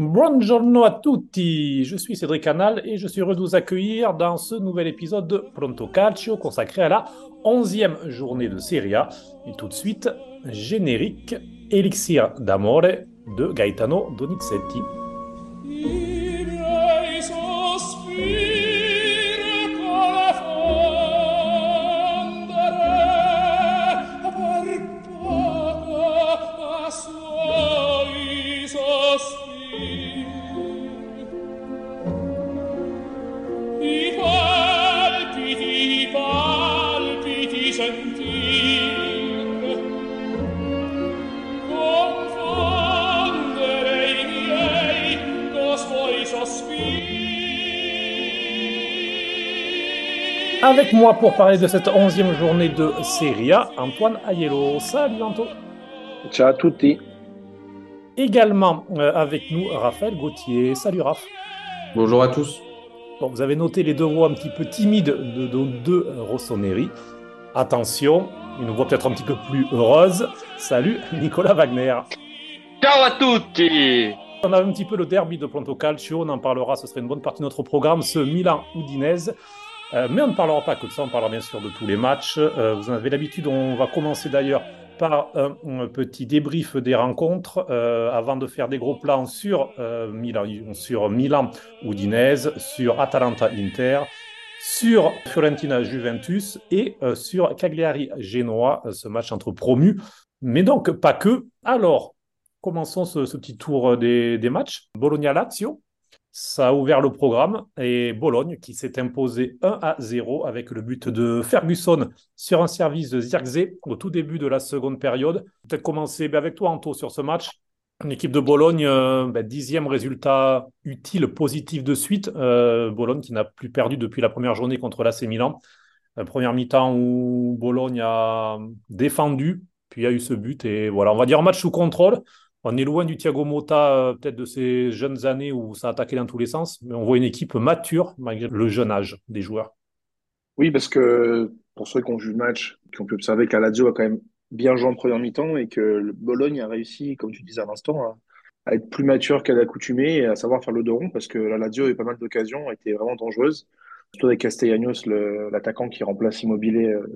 Buongiorno a tutti, je suis Cédric Canal et je suis heureux de vous accueillir dans ce nouvel épisode de Pronto Calcio consacré à la 11e journée de Serie A. Et tout de suite, générique Elixir d'Amore de Gaetano Donizetti. Avec moi pour parler de cette onzième journée de Serie A, Antoine Aiello. Salut Anto. Ciao à tutti. Également euh, avec nous Raphaël Gauthier. Salut Raph. Bonjour à tous. Bon, vous avez noté les deux voix un petit peu timides de nos deux Rossoneri. Attention, une voix peut-être un petit peu plus heureuse. Salut Nicolas Wagner. Ciao à tutti. On a un petit peu le derby de Pronto Calcio, on en parlera, ce serait une bonne partie de notre programme, ce Milan-Udinese. Euh, mais on ne parlera pas que de ça, on parlera bien sûr de tous les matchs. Euh, vous en avez l'habitude, on va commencer d'ailleurs par un, petit débrief des rencontres euh, avant de faire des gros plans sur Milan, sur Milan Udinese, sur Atalanta Inter, sur Fiorentina Juventus et sur Cagliari Genoa, ce match entre promus. Mais donc pas que. Alors, commençons ce, petit tour des, des matchs. Bologna-Lazio. Ça a ouvert le programme et Bologne qui s'est imposé 1 à 0 avec le but de Ferguson sur un service de Zirkzee au tout début de la seconde période. Peut-être commencer ben, avec toi, Anto, sur ce match. Une équipe de Bologne, euh, ben, dixième résultat utile, positif de suite. Euh, Bologne qui n'a plus perdu depuis la première journée contre l'AC Milan. La première mi-temps où Bologne a défendu, puis a eu ce but. Et voilà, on va dire match sous contrôle. On est loin du Thiago Motta, euh, peut-être de ces jeunes années où ça a attaqué dans tous les sens, mais on voit une équipe mature malgré le jeune âge des joueurs. Oui, parce que pour ceux qui ont vu le match, qui ont pu observer que la Lazio a quand même bien joué en première mi-temps et que Bologne a réussi, comme tu disais à l'instant, à, être plus mature qu'à l'accoutumée et à savoir faire le dos rond parce que la Lazio a eu pas mal d'occasions, été vraiment dangereuse. Surtout avec Castellanos, l'attaquant qui remplace Immobilier euh,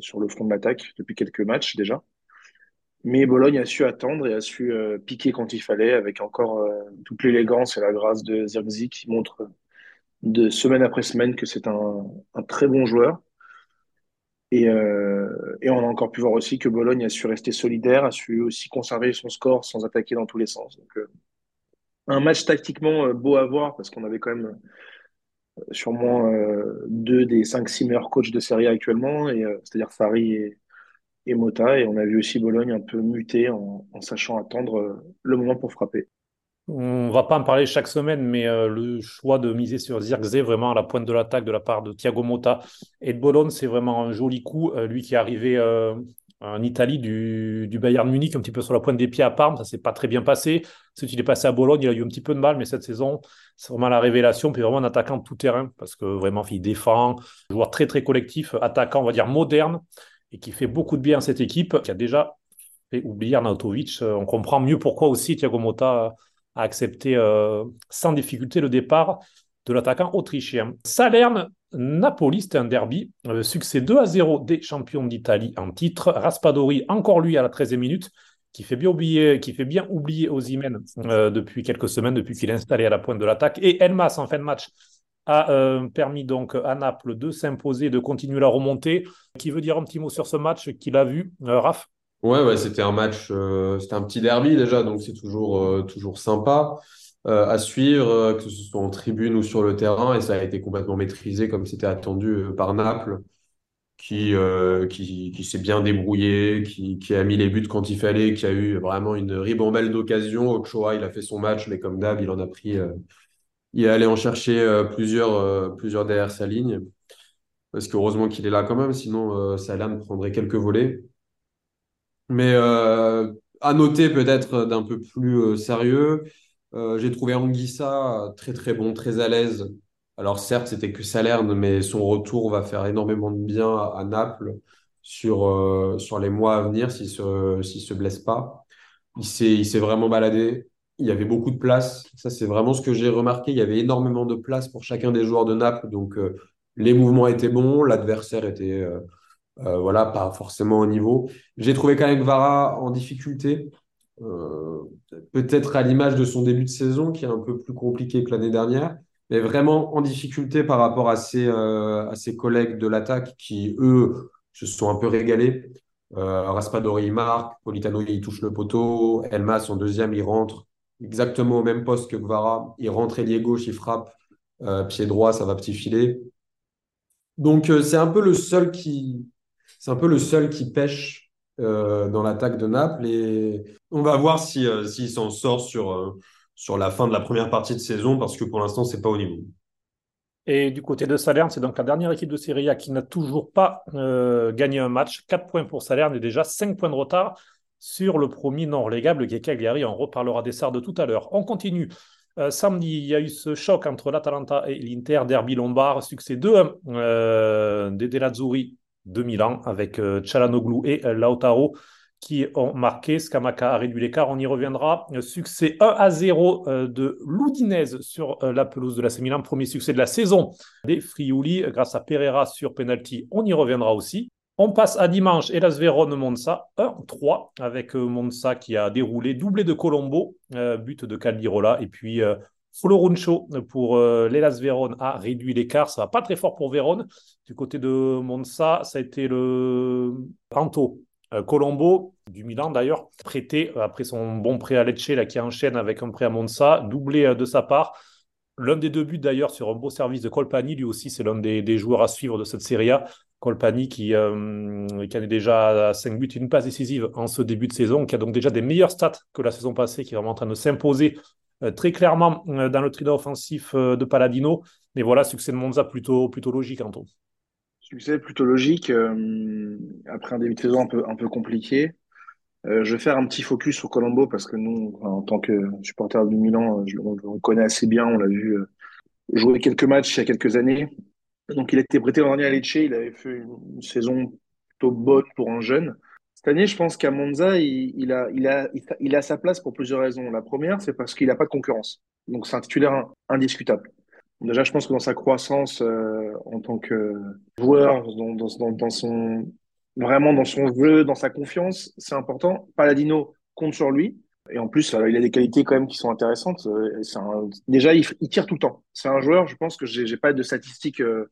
sur le front de l'attaque depuis quelques matchs déjà. Mais Bologne a su attendre et a su euh, piquer quand il fallait, avec encore euh, toute l'élégance et la grâce de Zirkzee qui montre de semaine après semaine que c'est un, très bon joueur. Et, euh, on a encore pu voir aussi que Bologne a su rester solidaire, a su aussi conserver son score sans attaquer dans tous les sens. Donc, un match tactiquement beau à voir parce qu'on avait quand même sûrement deux des cinq six meilleurs coachs de série actuellement, et c'est-à-dire Fari et, et Mota. Et on a vu aussi Bologne un peu muter en, sachant attendre euh, le moment pour frapper. On va pas en parler chaque semaine, mais euh, le choix de miser sur Zirkzee, vraiment à la pointe de l'attaque de la part de Thiago Motta et de Bologne, c'est vraiment un joli coup. Euh, lui qui est arrivé en Italie du, Bayern Munich, un petit peu sur la pointe des pieds à Parme, ça s'est pas très bien passé. C'est qu'il est passé à Bologne, il a eu un petit peu de mal, mais cette saison, c'est vraiment la révélation, puis vraiment un attaquant tout terrain, parce que vraiment, il défend, joueur très très collectif, attaquant, on va dire moderne et qui fait beaucoup de bien à cette équipe, qui a déjà fait oublier Arnautovic. Euh, on comprend mieux pourquoi aussi Thiago Motta a accepté euh, sans difficulté le départ de l'attaquant autrichien. Salerne, Napoli, c'était un derby. Euh, succès 2 à 0 des champions d'Italie en titre. Raspadori, encore lui à la 13e minute, qui fait bien oublier, qui fait bien oublier depuis quelques semaines, depuis qu'il est installé à la pointe de l'attaque. Et Elmas en fin de match a euh, permis donc à Naples de s'imposer, de continuer la remontée. Qui veut dire un petit mot sur ce match qu'il a vu, euh, Raph? Ouais, c'était un match, euh, c'était un petit derby déjà, donc c'est toujours, toujours sympa à suivre, que ce soit en tribune ou sur le terrain, et ça a été complètement maîtrisé comme c'était attendu par Naples. Qui, s'est bien débrouillé, qui, qui, a mis les buts quand il fallait, qui a eu vraiment une ribambelle d'occasions. Ochoa, il a fait son match, mais comme d'hab, il en a pris il est allé en chercher euh, plusieurs, euh, plusieurs derrière sa ligne. Parce qu'heureusement qu'il est là quand même, sinon euh, Salam prendrait quelques volets. Mais à noter peut-être d'un peu plus sérieux, j'ai trouvé Anguissa très très bon, très à l'aise. Alors certes, c'était que Salerne, mais son retour va faire énormément de bien à, Naples sur, sur les mois à venir s'il ne se, se blesse pas. Il s'est vraiment baladé. Il y avait beaucoup de place. Ça, c'est vraiment ce que j'ai remarqué. Il y avait énormément de place pour chacun des joueurs de Naples. Donc, euh, les mouvements étaient bons, l'adversaire était euh, euh, voilà, pas forcément au niveau. J'ai trouvé quand même Vara en difficulté. Peut-être à l'image de son début de saison, qui est un peu plus compliqué que l'année dernière, mais vraiment en difficulté par rapport à ses, à ses collègues de l'attaque qui, eux, se sont un peu régalés. Raspadori, il marque, Politano, il touche le poteau, Elmas en deuxième, il rentre exactement au même poste que Guevara. Il rentre ailier gauche, il frappe. Euh, pied droit, ça va petit filet. Donc euh, c'est un peu le seul qui, c'est un peu le seul qui pêche euh, dans l'attaque de Naples et on va voir si s'il s'en sort sur sur la fin de la première partie de saison parce que pour l'instant c'est pas au niveau. Et du côté de Salerne, c'est donc la dernière équipe de Serie A qui n'a toujours pas gagné un match. 4 points pour Salerne et déjà 5 points de retard sur le premier non relégable qui est. On reparlera des Sardes tout à l'heure. On continue. Euh, samedi, il y a eu ce choc entre l'Atalanta et l'Inter, Derby Lombard, succès 2-1 euh, des Delazzurri de Milan avec euh, et euh, Lautaro qui ont marqué. Scamaca a réduit l'écart, on y reviendra. Succès 1 à 0 de l'Udinese sur la pelouse de la Milan, premier succès de la saison des Friuli grâce à Pereira sur penalty, on y reviendra aussi. On passe à dimanche, Elas Vérone-Monza, 1-3, avec euh, Monza qui a déroulé, doublé de Colombo, euh, but de Caldirola, et puis euh, Floruncho pour l'Elas Vérone a réduit l'écart. Ça va pas très fort pour Vérone. Du côté de Monza, ça a été le Anto Colombo, du Milan d'ailleurs, prêté après son bon prêt à Lecce, qui enchaîne avec un prêt à Monza, doublé de sa part. L'un des deux buts d'ailleurs sur un beau service de Colpani, lui aussi c'est l'un des, des, joueurs à suivre de cette Serie A. Colpani qui, euh, en est déjà à 5 buts une passe décisive en ce début de saison, qui a donc déjà des meilleurs stats que la saison passée, qui est vraiment en train de s'imposer euh, très clairement euh, dans le trio offensif de Paladino. Mais voilà, succès de Monza plutôt, plutôt logique, Anto. Succès plutôt logique, après un début de saison un peu, compliqué. je vais faire un petit focus sur Colombo parce que nous, en tant que supporter du Milan, on, on, connaît assez bien, on l'a vu jouer quelques matchs il y a quelques années. Donc, il a été prêté l'an dernier à Lecce. Il avait fait une, saison plutôt bonne pour un jeune. Cette année, je pense qu'à Monza, il, a, il, a, il, a sa place pour plusieurs raisons. La première, c'est parce qu'il n'a pas de concurrence. Donc, c'est un titulaire indiscutable. Déjà, je pense que dans sa croissance euh, en tant que joueur, dans, dans, dans, son, vraiment dans son jeu, dans sa confiance, c'est important. Paladino compte sur lui. Et en plus, il a des qualités quand même qui sont intéressantes. Euh, déjà, il, tire tout le temps. C'est un joueur, je pense que j'ai pas de statistiques euh,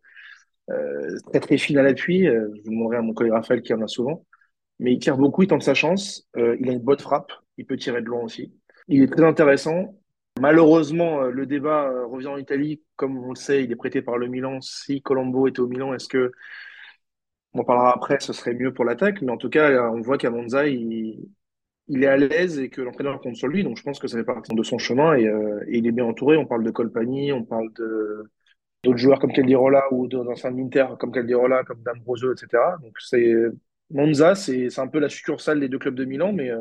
euh, très très fines à l'appui. je vous demanderai à mon collègue Raphaël qui en a souvent. Mais il tire beaucoup, il tente sa chance. il a une bonne frappe. Il peut tirer de loin aussi. Il est très intéressant. Malheureusement, le débat revient en Italie. Comme on le sait, il est prêté par le Milan. Si Colombo était au Milan, est-ce que on en parlera après, ce serait mieux pour l'attaque, mais en tout cas, on voit qu'à Monza, il, il est à l'aise et que l'entraîneur compte sur lui. Donc, je pense que ça fait partie de son chemin et, euh, il est bien entouré. On parle de Colpani, on parle d'autres joueurs comme Caldirola ou d'anciens Inter comme Caldirola, comme D'Ambrosio, etc. Donc, c'est Monza, c'est un peu la succursale des deux clubs de Milan, mais, euh,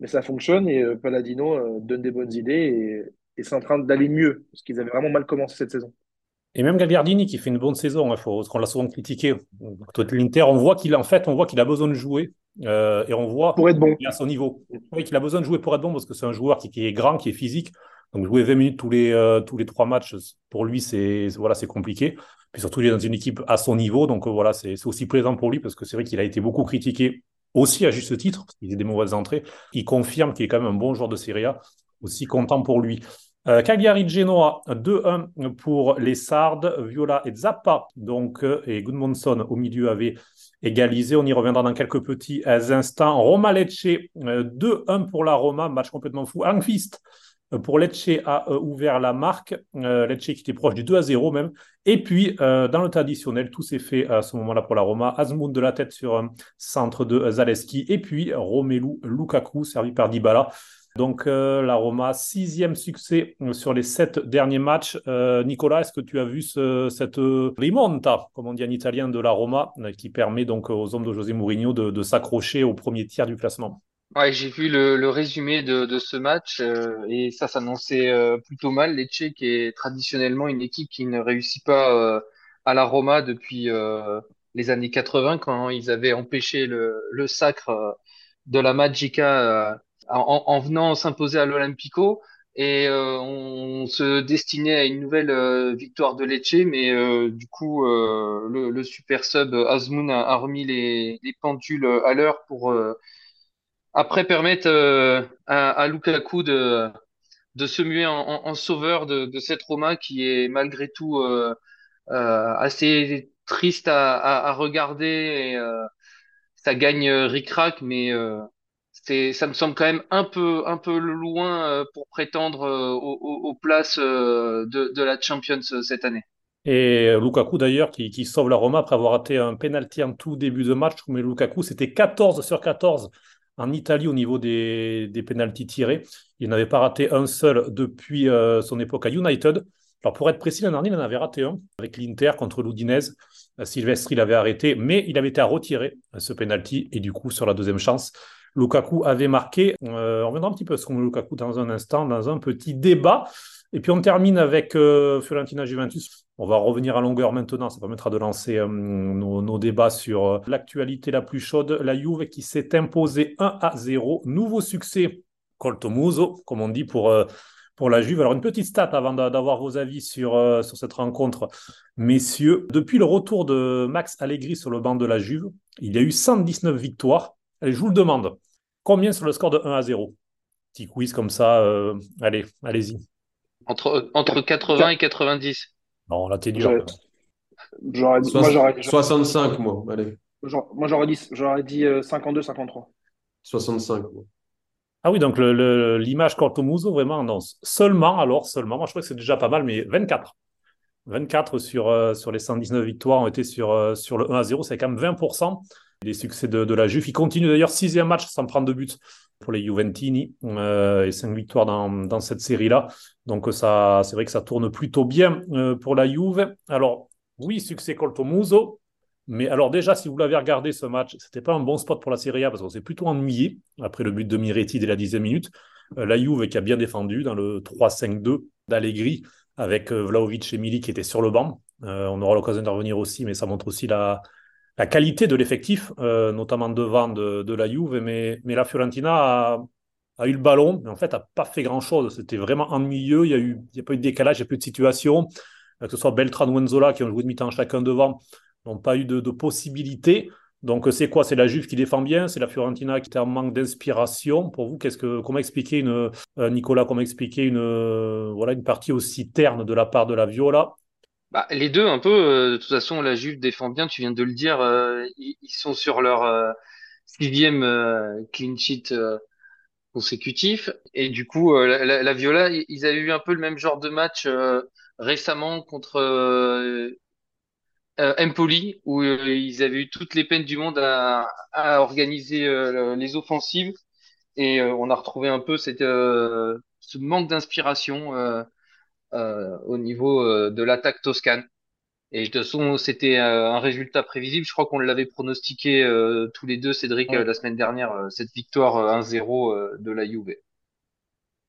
mais ça fonctionne et euh, Paladino donne des bonnes idées et, c'est en train d'aller mieux parce qu'ils avaient vraiment mal commencé cette saison. Et même Gagliardini qui fait une bonne saison, hein, faut, qu'on l'a souvent critiqué. L'Inter, on voit qu'il en fait, on voit qu'il a besoin de jouer. Euh, et on voit pour être bon. à son niveau. qu'il a besoin de jouer pour être bon parce que c'est un joueur qui, est grand, qui est physique. Donc jouer 20 minutes tous les, euh, tous les trois matchs, pour lui, c'est voilà, c'est compliqué. Puis surtout, il est dans une équipe à son niveau. Donc euh, voilà, c'est aussi plaisant pour lui parce que c'est vrai qu'il a été beaucoup critiqué aussi à juste titre, parce qu'il a des mauvaises entrées. Il confirme qu'il est quand même un bon joueur de Serie A. Aussi content pour lui. Euh, Cagliari Genoa 2-1 pour les Sardes, Viola et Zappa donc et Gudmundsson au milieu avaient égalisé. On y reviendra dans quelques petits instants. Roma Lecce 2-1 pour la Roma, match complètement fou. Angfist pour Lecce a ouvert la marque. Lecce qui était proche du 2 0 même. Et puis, dans le temps additionnel, tout s'est fait à ce moment-là pour la Roma. Azmoun de la tête sur un centre de Zaleski. Et puis, Romelu Lukaku, servi par Dybala. Donc euh, la Roma, sixième succès euh, sur les sept derniers matchs. Euh, Nicolas, est-ce que tu as vu cette rimonta, comme on dit en italien, de la Roma, qui permet donc aux hommes de José Mourinho de, s'accrocher au premier tiers du classement? Ouais, j'ai vu le, résumé de, ce match et ça s'annonçait plutôt mal. Lecce, qui est traditionnellement une équipe qui ne réussit pas à la Roma depuis les années 80, quand ils avaient empêché le, le sacre de la Magica en, venant s'imposer à l'Olympico. Et on se destinait à une nouvelle victoire de Lecce, mais du coup, le, super sub Azmoun a, remis les, les, pendules à l'heure pour après permettre à, à, Lukaku de, de se muer en, en, sauveur de, de, cette Roma qui est malgré tout assez triste à, à, à regarder. Et, ça gagne ric-rac, mais c'est, ça me semble quand même un peu, un peu loin euh, pour prétendre euh, aux, places euh, de, la Champions cette année. Et Lukaku d'ailleurs qui, sauve la Roma après avoir raté un penalty en tout début de match. Mais Lukaku, c'était 14 sur 14 en Italie au niveau des, des penalties tirés. Il n'avait pas raté un seul depuis son époque à United. Alors pour être précis, l'an dernier, il en avait raté un avec l'Inter contre l'Udinese. Sylvestri l'avait arrêté, mais il avait été à retirer ce penalty et du coup sur la deuxième chance, Lukaku avait marqué. Euh, on reviendra un petit peu sur Lukaku dans un instant, dans un petit débat. Et puis on termine avec euh, Fiorentina Juventus. On va revenir à longueur maintenant, ça permettra de lancer euh, nos, débats sur l'actualité la plus chaude. La Juve qui s'est imposée 1 à 0. Nouveau succès, Coltomuso, comme on dit pour, pour la Juve. Alors une petite stat avant d'avoir vos avis sur, sur cette rencontre, messieurs. Depuis le retour de Max Allegri sur le banc de la Juve, il y a eu 119 victoires. Allez, je vous le demande. Combien sur le score de 1 à 0 Petit quiz comme ça. Euh, allez, allez-y. Entre, entre 80 et 90. Non, là, t'es dur. J'aurais dit, moi, j'aurais, 65, moi. Allez. moi, j'aurais dit, j'aurais dit 52, 53. 65, moi. Ah oui, donc l'image Cortomuso, vraiment, non. Seulement, alors, seulement, moi je crois que c'est déjà pas mal, mais 24. 24 sur, euh, sur les 119 victoires ont été sur, euh, sur le 1 à 0, c'est quand même 20% les succès de, la Juve. Il continue d'ailleurs sixième match sans prendre de but pour les Juventini euh, et cinq victoires dans, cette série-là. Donc ça, c'est vrai que ça tourne plutôt bien euh, pour la Juve. Alors oui, succès Coltomuso. Mais alors déjà, si vous l'avez regardé ce match, c'était pas un bon spot pour la Serie A parce qu'on s'est plutôt ennuyé après le but de Miretti dès la dixième minute. Euh, la Juve qui a bien défendu dans le 3-5-2 d'Allegri avec Vlaovic et Milik qui étaient sur le banc. on aura l'occasion d'en revenir aussi, mais ça montre aussi la, la qualité de l'effectif, euh, notamment devant de, la Juve, mais, la Fiorentina a, eu le ballon, mais en fait n'a pas fait grand-chose. C'était vraiment ennuyeux, il n'y a, a pas eu de décalage, il n'y a plus de situation. Euh, que ce soit Beltran ou Enzola qui ont joué de mi-temps chacun devant, n'ont pas eu de, de possibilité. Donc c'est quoi? C'est la Juve qui défend bien, c'est la Fiorentina qui est en manque d'inspiration. Pour vous, que comment expliquer une euh, Nicolas, comment expliquer une voilà une partie aussi terne de la part de la Viola? Bah, les deux, un peu. Euh, de toute façon, la Juve défend bien, tu viens de le dire. Euh, ils, sont sur leur euh, sixième clean sheet consécutif. Et du coup, la, la, Viola, ils avaient eu un peu le même genre de match récemment contre Empoli, où ils avaient eu toutes les peines du monde à, à organiser les offensives. Et on a retrouvé un peu cette, ce manque d'inspiration euh, au niveau euh, de l'attaque toscane. Et de toute façon, c'était euh, un résultat prévisible. Je crois qu'on l'avait pronostiqué tous les deux, Cédric, la semaine dernière, cette victoire 1-0 de la Juve.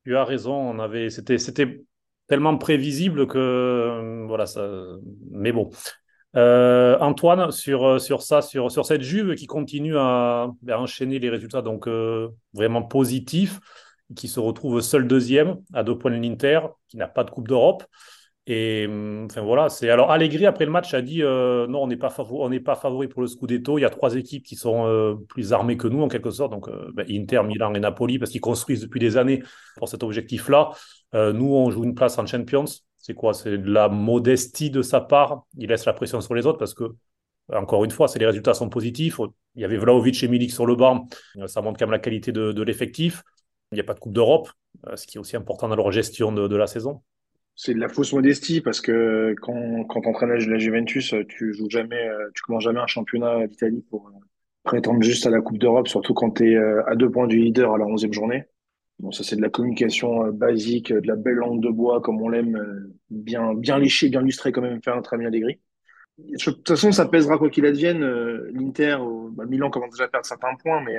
Tu as raison, on avait, c'était, c'était tellement prévisible que voilà ça. Mais bon, Antoine, sur, sur ça, sur, sur cette Juve qui continue à, à enchaîner les résultats donc vraiment positifs qui se retrouve seul deuxième à deux points de l'Inter, qui n'a pas de Coupe d'Europe. Et hum, enfin voilà, c'est alors Allegri après le match a dit euh, non, on n'est pas favori, pas favori pour le Scudetto. Il y a trois équipes qui sont euh, plus armées que nous en quelque sorte, donc euh, ben, Inter, Milan et Napoli parce qu'ils construisent depuis des années pour cet objectif-là. nous, on joue une place en Champions. C'est quoi? C'est de la modestie de sa part. Il laisse la pression sur les autres parce que encore une fois, les résultats sont positifs. Il y avait Vlaovic et Milik sur le banc. Ça montre quand même la qualité de l'effectif. Il n'y a pas de Coupe d'Europe, euh, ce qui est aussi important dans leur gestion de, la saison. C'est de la fausse modestie parce que quand, quand tu entraînes la Juventus, tu joues jamais, euh, tu commences jamais un championnat d'Italie pour euh, prétendre juste à la Coupe d'Europe, surtout quand tu es à deux points du leader à la 11e journée. Bon, ça, c'est de la communication basique, de la belle langue de bois, comme on l'aime, bien, bien léché, bien illustré, quand même, faire un très bien des gris. De toute façon, ça pèsera quoi qu'il advienne. L'Inter, bah, Milan commence déjà à perdre certains points, mais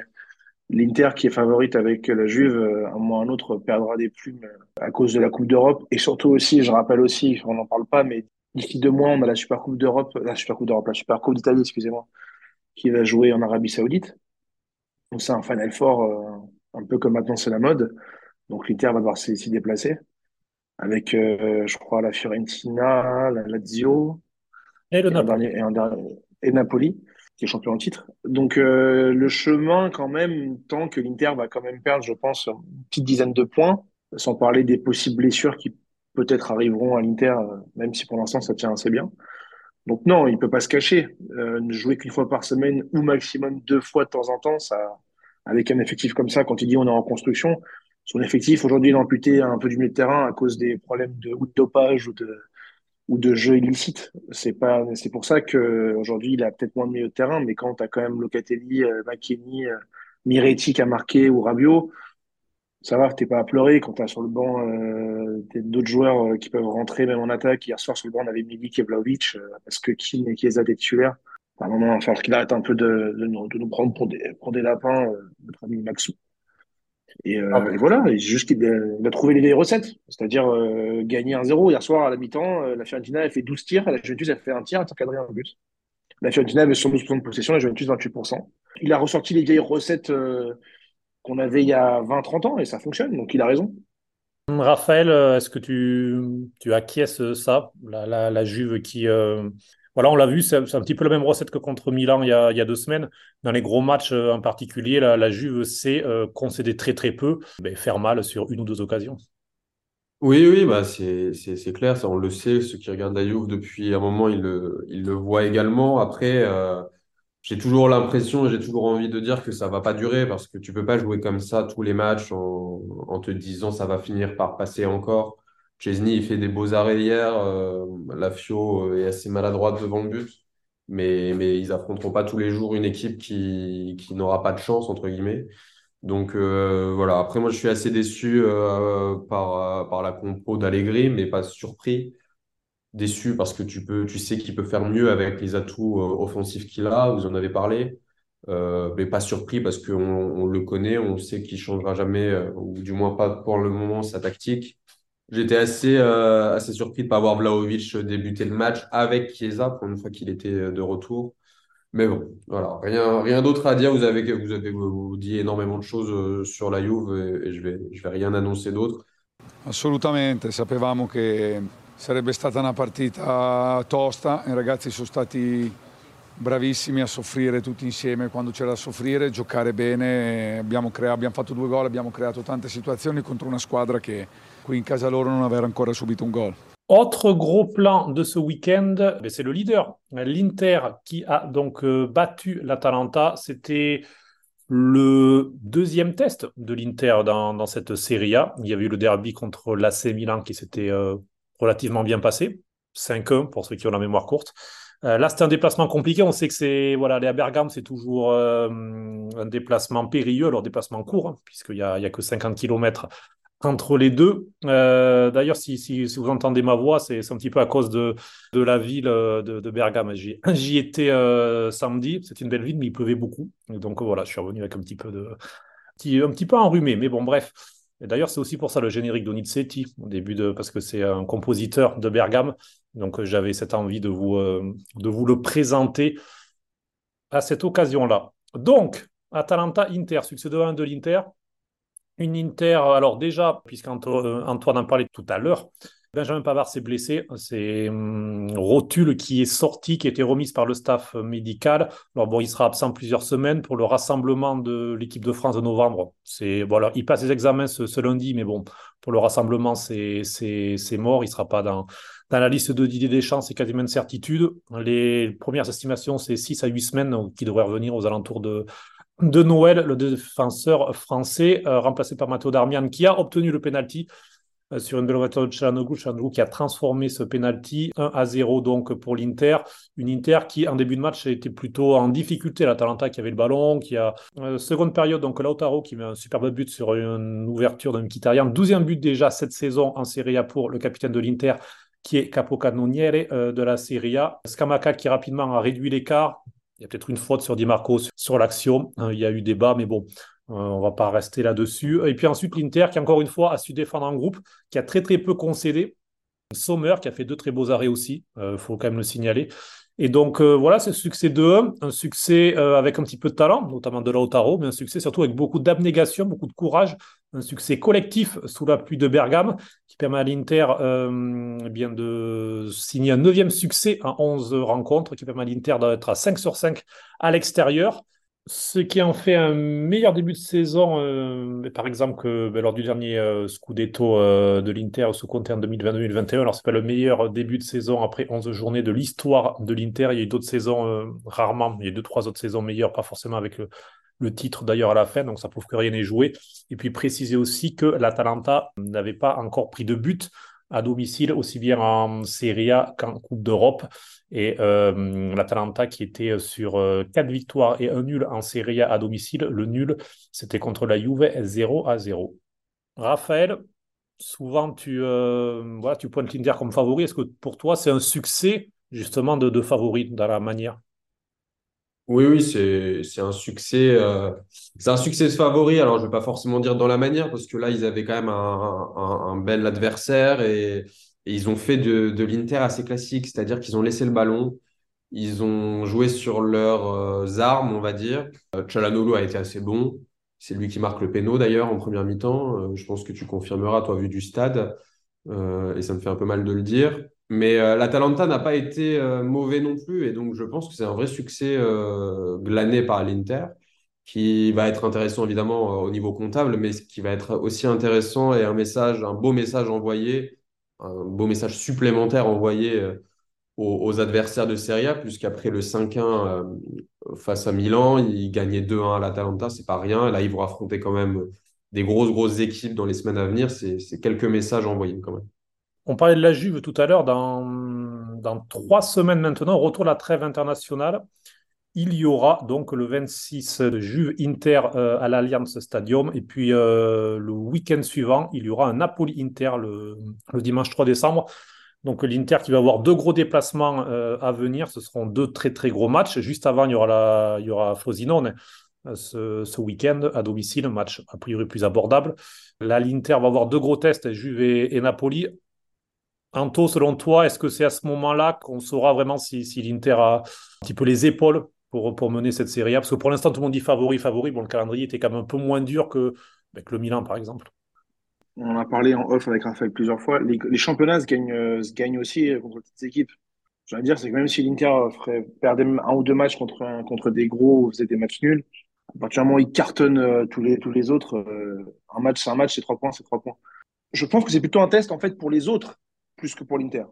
L'Inter qui est favorite avec la Juve, euh, un moment ou un autre, perdra des plumes euh, à cause de la Coupe d'Europe. Et surtout aussi, je rappelle aussi, on n'en parle pas, mais d'ici deux mois, on a la Super Coupe d'Europe, la Super Coupe d'Europe, la Super Coupe d'Italie, excusez-moi, qui va jouer en Arabie Saoudite. Donc c'est un Final Four, euh, un peu comme maintenant c'est la mode. Donc l'Inter va devoir s'y déplacer avec, euh, je crois, la Fiorentina, la Lazio et le et, un Napoli. dernier, et, un dernier- et Napoli, qui est champion en titre. Donc euh, le chemin, quand même, tant que l'Inter va quand même perdre, je pense, une petite dizaine de points, sans parler des possibles blessures qui peut-être arriveront à l'Inter, euh, même si pour l'instant ça tient assez bien. Donc non, il peut pas se cacher. Euh, ne jouer qu'une fois par semaine ou maximum deux fois de temps en temps, ça, avec un effectif comme ça, quand il dit on est en construction, son effectif aujourd'hui est amputé un peu du milieu de terrain à cause des problèmes de, ou de dopage ou de, ou de jeux illicites. C'est pas, c'est pour ça que aujourd'hui il a peut-être moins de milieu de terrain, mais quand tu as quand même Locatelli, euh, McKennie, euh, Miretti qui a marqué ou Rabiot, ça va, t'es pas à pleurer quand t'as sur le banc euh, d'autres joueurs euh, qui peuvent rentrer même en attaque. Hier soir sur le banc on avait Milik et euh, parce que Keane et Chiesa titulaires. À un moment, il va falloir qu'il arrête un peu de, de, nous, de nous prendre pour des, pour des lapins, notre ami Maxou. Et, euh, Ah. et voilà, et juste qu'il a, il a trouvé les vieilles recettes, c'est-à-dire euh, gagner 1-0. Hier soir, à la mi-temps, euh, la Fiorentina a fait 12 tirs, la Juventus a fait un tir, a encadré un but. La Fiorentina avait 72% de possession, la Juventus 28%. Il a ressorti les vieilles recettes euh, qu'on avait il y a 20-30 ans et ça fonctionne, donc il a raison. Raphaël, est-ce que tu, tu acquiesces ça, la, la, la Juve qui... Voilà, on l'a vu, c'est un petit peu la même recette que contre Milan il y a, deux semaines. Dans les gros matchs euh, en particulier, la, Juve sait euh, concéder très très peu, mais faire mal sur une ou deux occasions. Oui, oui, bah c'est clair, ça on le sait. Ceux qui regardent la depuis un moment, ils le voient également. Après, euh, j'ai toujours l'impression j'ai toujours envie de dire que ça va pas durer parce que tu peux pas jouer comme ça tous les matchs en, en te disant ça va finir par passer encore. Chesney, il fait des beaux arrêts hier. Euh, Lafio est assez maladroite devant le but, mais ils affronteront pas tous les jours une équipe qui n'aura pas de chance entre guillemets. Donc euh, voilà, après moi je suis assez déçu euh, par, euh, la compo d'Allegri, mais pas surpris. Déçu parce que tu sais qu'il peut faire mieux avec les atouts euh, offensifs qu'il a, vous en avez parlé, Euh, mais pas surpris parce qu'on on le connaît, on sait qu'il changera jamais, euh, ou du moins pas pour le moment, sa tactique. J'étais assez, euh, assez surpris de ne pas voir Vlahovic débuter le match avec Chiesa pour une fois qu'il était euh, de retour. Mais bon, voilà, rien, rien d'autre à dire. Vous avez, vous avez vous dit énormément de choses euh, sur la Juve et, je vais, je vais rien annoncer d'autre. Assolutamente, sapevamo che sarebbe stata una partita tosta, i ragazzi sono stati bravissimi a soffrire tutti insieme quando c'era da soffrire, giocare bene, abbiamo, crea- abbiamo fatto due gol, abbiamo creato tante situazioni contro una squadra che in casa loro non aveva ancora subito un gol. Autre gros plan de ce week-end, ben, c'est le leader, l'Inter, qui a donc euh, battu l'Atalanta. C'était le deuxième test de l'Inter dans, cette Serie A. Il y avait eu le derby contre l'AC Milan qui s'était euh, relativement bien passé. 5-1 pour ceux qui ont la mémoire courte. Euh, là, c'était un déplacement compliqué. On sait que c'est voilà, aller à Bergame, c'est toujours un déplacement périlleux, alors déplacement court, hein, puisqu'il n'y a, a que 50 km entre les deux. Euh, D'ailleurs, si, vous entendez ma voix, c'est un petit peu à cause de, de la ville euh, de, Bergame. J'y étais euh, samedi, c'est une belle ville, mais il pleuvait beaucoup. Donc voilà, je suis revenu avec un petit peu de, un petit peu enrhumé, mais bon, bref. D'ailleurs, c'est aussi pour ça le générique d'Onizetti, au début de, parce que c'est un compositeur de Bergame. Donc, j'avais cette envie de vous, de vous le présenter à cette occasion-là. Donc, Atalanta-Inter, succès de 1 de l'Inter. Une Inter, alors déjà, puisqu'Antoine en parlait tout à l'heure, Benjamin Pavard s'est blessé. C'est hum, Rotule qui est sorti, qui a été remise par le staff médical. Alors bon, il sera absent plusieurs semaines pour le rassemblement de l'équipe de France de novembre. C'est il passe ses examens ce, lundi, mais bon, pour le rassemblement, c'est c'est mort. Il sera pas dans la liste de Didier Deschamps, c'est quasiment une certitude. Les premières estimations, c'est 6 à 8 semaines, qui devrait revenir aux alentours de de Noël, le défenseur français, euh, remplacé par Matteo Darmian, qui a obtenu le penalty euh, sur une belle ouverture de Chalanoglu. Chalanoglu qui a transformé ce penalty 1 à 0 donc pour l'Inter. Une Inter qui, en début de match, était plutôt en difficulté. L'Atalanta qui avait le ballon, qui a euh, seconde période, donc Lautaro qui met un superbe but sur une ouverture d'un Mkhitaryan. 12e but déjà cette saison en Serie A pour le capitaine de l'Inter qui est capocannoniere euh, de la Serie A. Scamaca qui rapidement a réduit l'écart. Il y a peut-être une faute sur Di Marco sur, sur l'action. Euh, il y a eu débat, mais bon, euh, on va pas rester là-dessus. Et puis ensuite, l'Inter qui, encore une fois, a su défendre en groupe, qui a très très peu concédé. Sommer qui a fait deux très beaux arrêts aussi, il faut quand même le signaler. Et donc voilà, c'est succès 2-1, un succès avec un petit peu de talent, notamment de Lautaro, mais un succès surtout avec beaucoup d'abnégation, beaucoup de courage, un succès collectif sous la pluie de Bergame qui permet à l'Inter eh bien de signer un neuvième succès en 11 rencontres, qui permet à l'Inter d'être à 5 sur 5 à l'extérieur ce qui en fait un meilleur début de saison, euh, par exemple, que ben, lors du dernier euh, Scudetto euh, de l'Inter sous compté en 2020-2021. Alors, c'est pas le meilleur début de saison après 11 journées de l'histoire de l'Inter. Il y a eu d'autres saisons, rarement. Il y a deux, trois autres saisons meilleures, pas forcément avec le titre d'ailleurs à la fin. Donc, ça prouve que rien n'est joué. Et puis, préciser aussi que l'Atalanta n'avait pas encore pris de but à domicile, aussi bien en Serie A qu'en Coupe d'Europe. Et euh, l'Atalanta qui était sur euh, quatre victoires et un nul en Serie A à domicile. Le nul, c'était contre la Juve 0 à 0. Raphaël, souvent tu, euh, voilà, tu pointes l'Inter comme favori. Est-ce que pour toi, c'est un succès justement de, de favori dans la manière? Oui, oui, c'est, un succès, euh, c'est un succès favori. Alors, je vais pas forcément dire dans la manière, parce que là, ils avaient quand même un, bel adversaire et, ils ont fait de, de l'Inter assez classique, c'est-à-dire qu'ils ont laissé le ballon, ils ont joué sur leurs euh, armes, on va dire. Euh, Chalanolo a été assez bon. C'est lui qui marque le péno d'ailleurs en première mi-temps. je pense que tu confirmeras, toi, vu du stade. et ça me fait un peu mal de le dire. Mais euh, l'Atalanta n'a pas été euh, mauvais non plus. Et donc, je pense que c'est un vrai succès euh, glané par l'Inter, qui va être intéressant évidemment au niveau comptable, mais qui va être aussi intéressant et un message, un beau message envoyé, un beau message supplémentaire envoyé aux, adversaires de Serie A, puisqu'après le 5-1 face à Milan, ils gagnaient 2-1 à l'Atalanta, c'est pas rien. Là, ils vont affronter quand même des grosses, grosses équipes dans les semaines à venir. C'est quelques messages envoyés quand même. On parlait de la Juve tout à l'heure. Dans, trois semaines maintenant, retour de la trêve internationale, il y aura donc le 26 de Juve Inter euh, à l'Allianz Stadium. Et puis euh, le week-end suivant, il y aura un Napoli Inter le, dimanche 3 décembre. Donc l'Inter qui va avoir deux gros déplacements euh, à venir. Ce seront deux très très gros matchs. Juste avant, il y aura, la, il y aura Frosinone ce, week-end à domicile, match a priori plus abordable. Là, l'Inter va avoir deux gros tests, Juve et Napoli. Anto, selon toi, est-ce que c'est à ce moment-là qu'on saura vraiment si, l'Inter a un petit peu les épaules pour, pour mener cette série Parce que pour l'instant, tout le monde dit favori, favori. Bon, le calendrier était quand même un peu moins dur que, ben, le Milan, par exemple. On a parlé en off avec Raphaël plusieurs fois. Les, championnats se gagnent, euh, aussi euh, contre toutes équipes. Je veux dire, c'est que même si l'Inter perdait un ou deux matchs contre, contre des gros ou faisait des matchs nuls, à partir du moment où ils cartonnent euh, tous, les, tous les autres, un match, c'est un match, c'est trois points, c'est trois points. Je pense que c'est plutôt un test en fait pour les autres plus que pour l'Inter.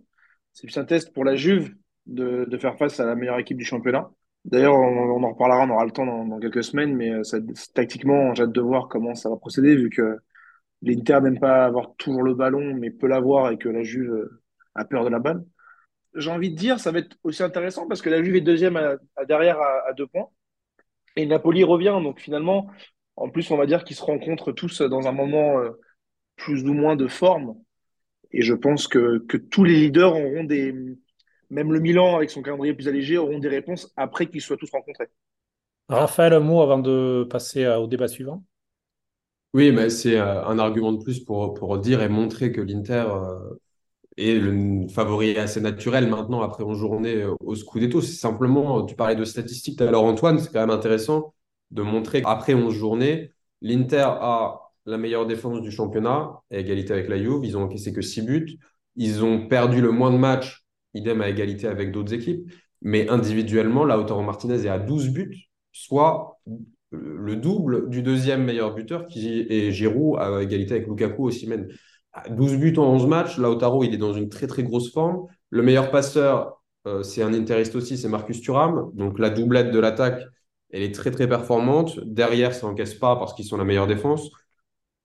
C'est plus un test pour la Juve de, faire face à la meilleure équipe du championnat. D'ailleurs, on, en reparlera, on aura le temps dans, quelques semaines, mais euh, tactiquement, j'ai hâte de voir comment ça va procéder, vu que l'Inter n'aime pas avoir toujours le ballon, mais peut l'avoir et que la Juve euh, a peur de la balle. J'ai envie de dire, ça va être aussi intéressant parce que la Juve est deuxième à, derrière à, deux points. Et Napoli revient, donc finalement, en plus, on va dire qu'ils se rencontrent tous dans un moment euh, plus ou moins de forme. Et je pense que, que tous les leaders auront des, même le Milan avec son calendrier plus allégé, auront des réponses après qu'ils soient tous rencontrés. Raphaël, un mot avant de passer au débat suivant? Oui, mais c'est euh, un argument de plus pour, pour dire et montrer que l'Inter euh, est le favori assez naturel maintenant après une journée euh, au Scudetto. C'est simplement, tu parlais de statistiques tout à l'heure, Antoine, c'est quand même intéressant de montrer qu'après 11 journées, l'Inter a la meilleure défense du championnat, à égalité avec la Juve. Ils ont encaissé que 6 buts. Ils ont perdu le moins de matchs, idem à égalité avec d'autres équipes. Mais individuellement, Lautaro Martinez est à 12 buts, soit le double du deuxième meilleur buteur, qui est Giroud, à égalité avec Lukaku aussi. 12 buts en 11 matchs. Lautaro, il est dans une très très grosse forme. Le meilleur passeur, euh, c'est un interiste aussi, c'est Marcus Thuram. Donc la doublette de l'attaque, elle est très très performante. Derrière, ça n'encaisse pas parce qu'ils sont la meilleure défense.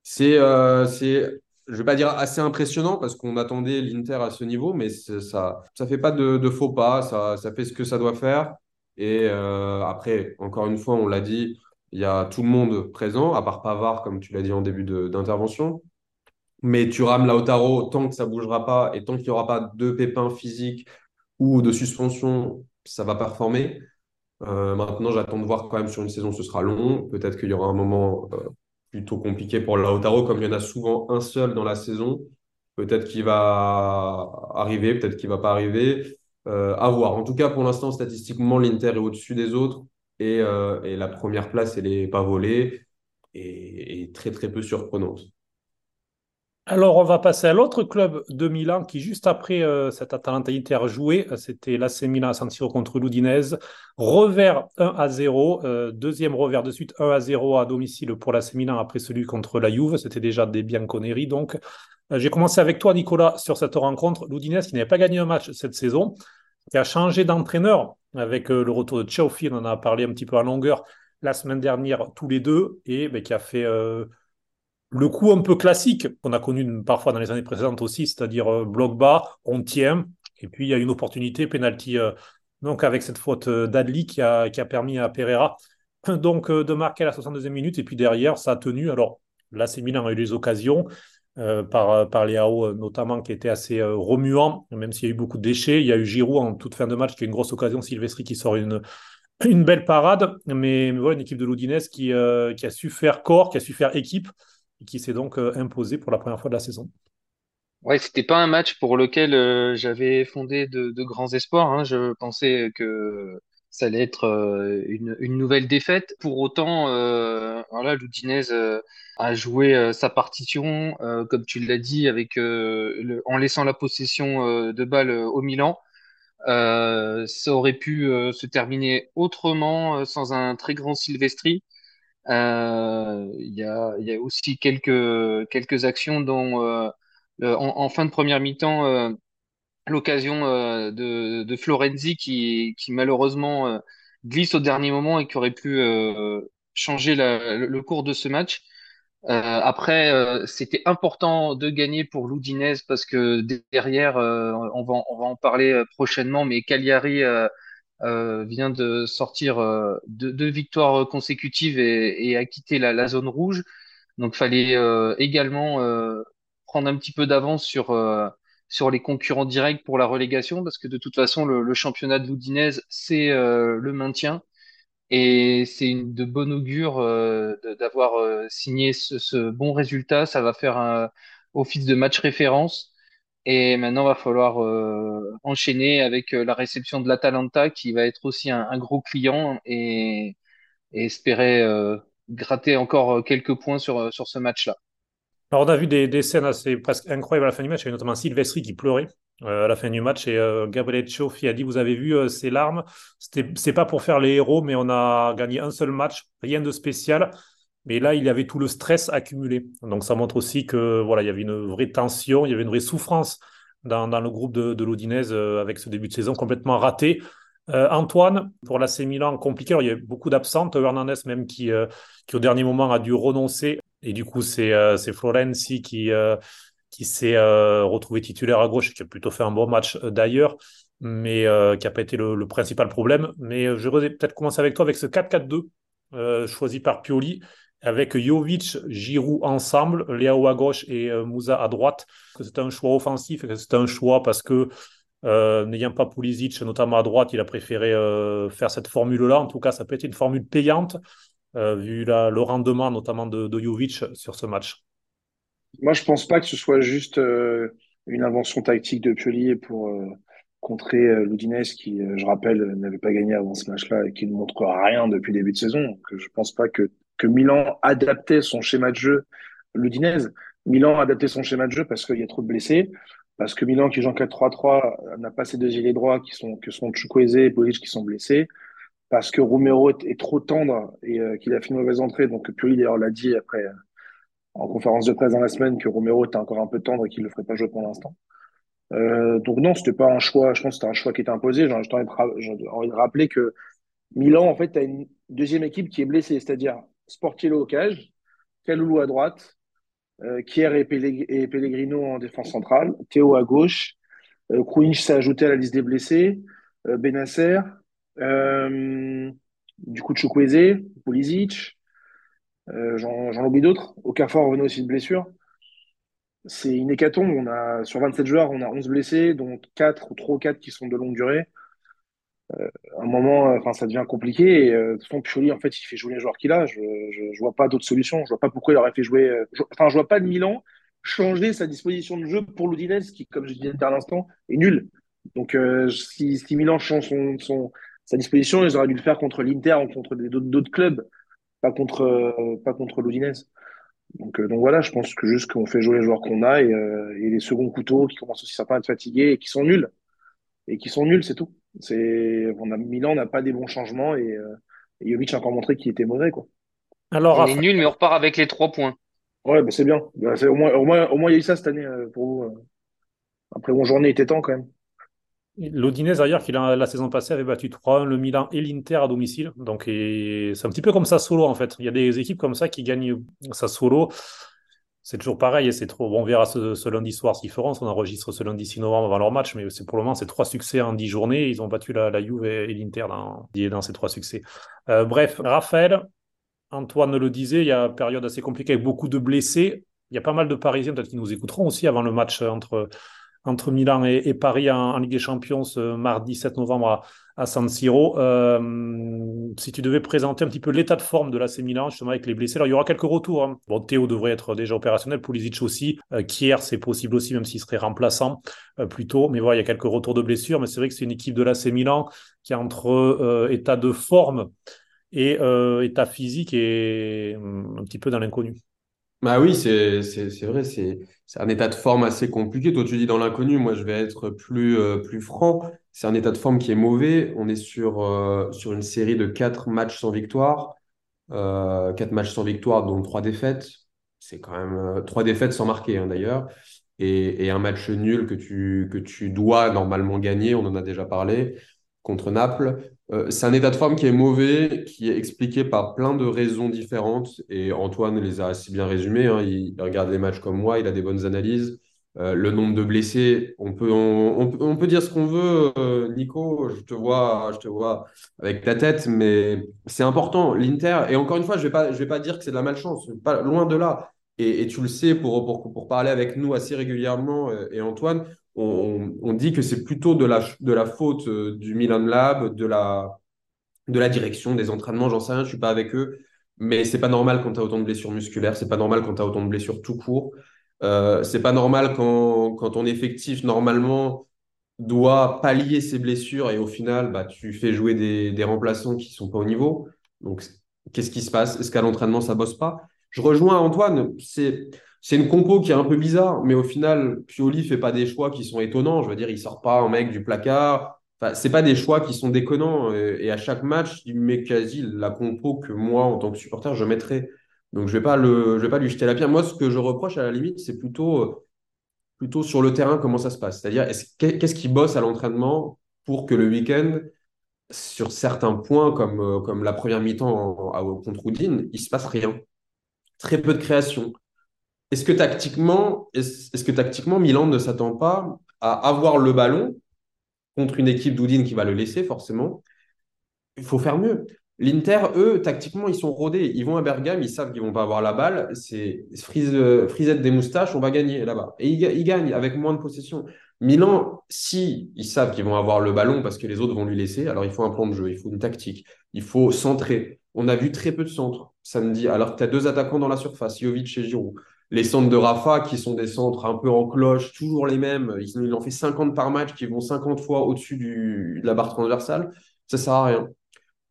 C'est, euh, c'est, vais pas dire assez impressionnant parce qu'on attendait l'Inter à ce niveau, mais ça, ça fait pas de, faux pas, ça, ça fait ce que ça doit faire. Et euh, après, encore une fois, on l'a dit, il y a tout le monde présent, à part Pavard, comme tu l'as dit en début d'intervention. Mais tu rames Lautaro, tant que ça bougera pas et tant qu'il n'y aura pas de pépins physiques ou de suspension, ça va performer. Euh, maintenant, j'attends de voir quand même sur une saison, ce sera long. Peut-être qu'il y aura un moment euh, plutôt compliqué pour Lautaro, comme il y en a souvent un seul dans la saison. Peut-être qu'il va arriver, peut-être qu'il va pas arriver. à voir. En tout cas, pour l'instant, statistiquement, l'Inter est au-dessus des autres et, et, la première place, elle n'est pas volée et très très peu surprenante. Alors, on va passer à l'autre club de Milan qui, juste après euh, cet Atalanta Inter euh, c'était l'AC Milan à San Siro contre l'Udinese. Revers 1 à 0, euh, deuxième revers de suite 1 à 0 à domicile pour l'AC Milan après celui contre la Juve. C'était déjà des Bianconeri. Donc, j'ai commencé avec toi, Nicolas, sur cette rencontre. L'Udinese qui n'avait pas gagné un match cette saison, qui a changé d'entraîneur avec le retour de Ciaufi, on en a parlé un petit peu en longueur la semaine dernière tous les deux, et ben, qui a fait le coup un peu classique qu'on a connu parfois dans les années précédentes aussi, c'est-à-dire euh, bloc bas, on tient, et puis il y a une opportunité, penalty, euh, donc avec cette faute euh, d'Adli qui a, qui a permis à Pereira donc de marquer à la 62e minute, et puis derrière, ça a tenu. Alors là, c'est Milan a eu des occasions, par, par les AO notamment, qui étaient assez remuants, même s'il y a eu beaucoup de déchets. Il y a eu Giroud en toute fin de match qui a une grosse occasion, Silvestri qui sort une, une belle parade, mais, voilà, une équipe de l'Oudinès qui, qui a su faire corps, qui a su faire équipe, et qui s'est donc euh, imposé pour la première fois de la saison. Ouais, c'était pas un match pour lequel euh, j'avais fondé de, grands espoirs. Hein. Je pensais que ça allait être euh, une, nouvelle défaite. Pour autant, voilà, l'Udinese a joué sa partition, comme tu l'as dit, avec en laissant la possession de balle au Milan. ça aurait pu se terminer autrement sans un très grand Silvestri. Euh, il y a, aussi quelques, quelques actions dont, euh, en, fin de première mi-temps, euh, l'occasion de, Florenzi qui, malheureusement glisse au dernier moment et qui aurait pu changer le, cours de ce match. après, c'était important de gagner pour l'Udinese parce que derrière, on, va, on va en parler prochainement, mais Cagliari euh, vient de sortir euh, deux, victoires consécutives et, et a quitté la, zone rouge. Donc, fallait euh, également prendre un petit peu d'avance sur sur les concurrents directs pour la relégation, parce que de toute façon, le, championnat de l'Oudinez, c'est le maintien. Et c'est de bon augure d'avoir signé ce, ce, bon résultat. Ça va faire un office de match référence. Et maintenant, il va falloir euh, enchaîner avec euh, la réception de l'Atalanta, qui va être aussi un, gros client, et, espérer euh, gratter encore quelques points sur, sur ce match-là. Alors, on a vu des, scènes assez presque incroyables à la fin du match. Il notamment Sylvestri qui pleurait à la fin du match. Et Gabriel Cioffi a dit Vous avez vu ses larmes C'est pas pour faire les héros, mais on a gagné un seul match, rien de spécial. Mais là, il y avait tout le stress accumulé. Donc, ça montre aussi que voilà, il y avait une vraie tension, il y avait une vraie souffrance dans, le groupe de, de euh, avec ce début de saison complètement raté. Euh, Antoine, pour l'AC Milan, compliqué. Il y a beaucoup d'absentes. Hernandez, même, qui, euh, qui, au dernier moment a dû renoncer. Et du coup, c'est Florenzi qui, qui s'est retrouvé titulaire à gauche, qui a plutôt fait un bon match d'ailleurs, mais qui n'a pas été le, le, principal problème. Mais je vais peut-être commencer avec toi avec ce 4-4-2 choisi par Pioli avec Jovic, Giroud ensemble, Léo à gauche et euh, à droite, que c'est un choix offensif, que c'est un choix parce que euh, n'ayant pas Pulisic, notamment à droite, il a préféré euh, faire cette formule-là. En tout cas, ça peut être une formule payante, vu le rendement notamment de, de Jovic sur ce match. Moi, je pense pas que ce soit juste une invention tactique de Pioli pour contrer Loudinez, qui, je rappelle, n'avait pas gagné avant ce match-là et qui ne montre rien depuis le début de saison. Donc, je pense pas que que Milan adaptait son schéma de jeu, l'Udinese. Milan a adapté son schéma de jeu parce qu'il y a trop de blessés, parce que Milan qui joue en 4-3-3 n'a pas ses deux ailiers droits qui sont, que sont Chukwueze et Bolic qui sont blessés, parce que Romero est, trop tendre et euh, qu'il a fait une mauvaise entrée. Donc Pioli d'ailleurs l'a dit après euh, en conférence de presse dans la semaine que Romero était encore un peu tendre et qu'il ne le ferait pas jouer pour l'instant. Euh, donc non, c'était pas un choix. Je pense que c'était un choix qui était imposé. J'ai envie, envie, de rappeler que Milan en fait a une deuxième équipe qui est blessée, c'est-à-dire Sportiello au cage, Kaloulou à droite, euh, Kier et, Pellegrino en défense centrale, Théo à gauche, euh, s'est ajouté à la liste des blessés, euh, Benasser, euh, du coup Chukwueze, Pulisic, euh, j'en oublie d'autres. Okafor revenait aussi de blessure. C'est une hécatombe. On a, sur 27 joueurs, on a 11 blessés, dont 4 ou 3 ou 4 qui sont de longue durée. Euh, un moment, euh, enfin, ça devient compliqué. Euh, de Pioli, en fait, il fait jouer les joueurs qu'il a. Je, je, vois pas d'autres solutions. Je vois pas pourquoi il aurait fait jouer. enfin, je vois pas de Milan changer sa disposition de jeu pour l'Udinese, qui, comme je disais à l'instant, est nul. Donc, euh, si, si Milan change son, son- sa disposition, ils auraient dû le faire contre l'Inter ou contre d'autres clubs, pas contre, euh, contre. Donc, euh, donc voilà, je pense que juste qu'on fait jouer les joueurs qu'on a et, euh, et les seconds couteaux qui commencent aussi certains à être fatigués et qui sont nuls. Et qui sont nuls, c'est tout. C'est, on a, Milan n'a pas des bons changements et, euh, et Jovic a encore montré qu'il était mauvais, quoi. Alors, On est nul, mais on repart avec les trois points. Ouais, bah c'est bien. Bah, c'est, au moins, au moins, au moins, il y a eu ça cette année euh, pour vous. euh. Après, bon, journée était temps quand même. l'Udinese, d'ailleurs, qui la, la saison passée avait battu 3-1 le Milan et l'Inter à domicile. Donc, et c'est un petit peu comme ça solo, en fait. Il y a des équipes comme ça qui gagnent ça solo. C'est toujours pareil, et c'est trop. bon, on verra ce, lundi soir qu'ils feront. On enregistre ce lundi 6 novembre avant leur match, mais c'est pour le moment, c'est trois succès en 10 journées. Ils ont battu la, la Juve et, l'Inter dans, ces trois succès. Euh, bref, Raphaël, Antoine le disait, il y a une période assez compliquée avec beaucoup de blessés. Il y a pas mal de Parisiens peut-être qui nous écouteront aussi avant le match entre, entre Milan et, et Paris en, en Ligue des Champions ce mardi 7 novembre à, à San Siro. Euh, si tu devais présenter un petit peu l'état de forme de l'AC Milan, justement avec les blessés, alors il y aura quelques retours. hein. Bon, Théo devrait être déjà opérationnel, Pulisic aussi, euh, Kier c'est possible aussi, même s'il serait remplaçant euh, plutôt. Mais voilà, il y a quelques retours de blessures, mais c'est vrai que c'est une équipe de l'AC Milan qui est entre euh, état de forme et état physique et hum, un petit peu dans l'inconnu. Bah oui, c'est vrai, c'est c'est un état de forme assez compliqué. Toi, tu dis dans l'inconnu, moi, je vais être plus euh, franc. C'est un état de forme qui est mauvais. On est sur euh, une série de quatre matchs sans victoire, euh, quatre matchs sans victoire, dont trois défaites. C'est quand même euh, trois défaites sans marquer, hein, d'ailleurs, et un match nul que tu dois normalement gagner. On en a déjà parlé contre Naples. Euh, c'est un état de forme qui est mauvais, qui est expliqué par plein de raisons différentes. Et Antoine les a assez bien résumées. hein. Il, regarde les matchs comme moi, il a des bonnes analyses. Euh, le nombre de blessés, on peut, on, peut, dire ce qu'on veut, euh, Nico. Je te vois, je te vois avec ta tête, mais c'est important. L'Inter, et encore une fois, je vais pas, vais pas dire que c'est de la malchance, pas loin de là. Et, et tu le sais pour, pour, pour parler avec nous assez régulièrement, et Antoine, on, dit que c'est plutôt de la, de la faute euh, du Milan Lab, de la, de la direction, des entraînements, j'en sais rien, je suis pas avec eux. Mais c'est pas normal quand tu as autant de blessures musculaires, c'est pas normal quand tu as autant de blessures tout court. Euh, c'est pas normal quand, quand ton effectif, normalement, doit pallier ses blessures et au final, bah, tu fais jouer des, des remplaçants qui sont pas au niveau. Donc, qu'est-ce qui se passe? Est-ce qu'à l'entraînement, ça bosse pas? Je rejoins Antoine, c'est, c'est une compo qui est un peu bizarre, mais au final, Pioli fait pas des choix qui sont étonnants. Je veux dire, il sort pas un mec du placard. Enfin, c'est pas des choix qui sont déconnants. Et, à chaque match, il met quasi la compo que moi, en tant que supporter, je mettrais. Donc, je vais pas le, je vais pas lui jeter la pierre. Moi, ce que je reproche à la limite, c'est plutôt, euh, plutôt sur le terrain comment ça se passe. C'est-à-dire, est-ce, qu'est- qu'est-ce qui bosse à l'entraînement pour que le week-end, sur certains points, comme, euh, la première mi-temps contre Udine, il se passe rien. Très peu de création. Est-ce que tactiquement, que tactiquement, Milan ne s'attend pas à avoir le ballon contre une équipe d'Udine qui va le laisser forcément? Il faut faire mieux. L'Inter, eux, tactiquement, ils sont rodés. Ils vont à Bergame, ils savent qu'ils vont pas avoir la balle. C'est frise, frisette des moustaches, on va gagner là-bas. Et ils gagnent avec moins de possession. Milan, si ils savent qu'ils vont avoir le ballon parce que les autres vont lui laisser, alors il faut un plan de jeu, il faut une tactique, il faut centrer. On a vu très peu de centres samedi, alors que tu as deux attaquants dans la surface, Jovic et Giroud. Les centres de Rafa, qui sont des centres un peu en cloche, toujours les mêmes, ils, ils en fait 50 par match, qui vont 50 fois au-dessus de la barre transversale, ça sert à rien.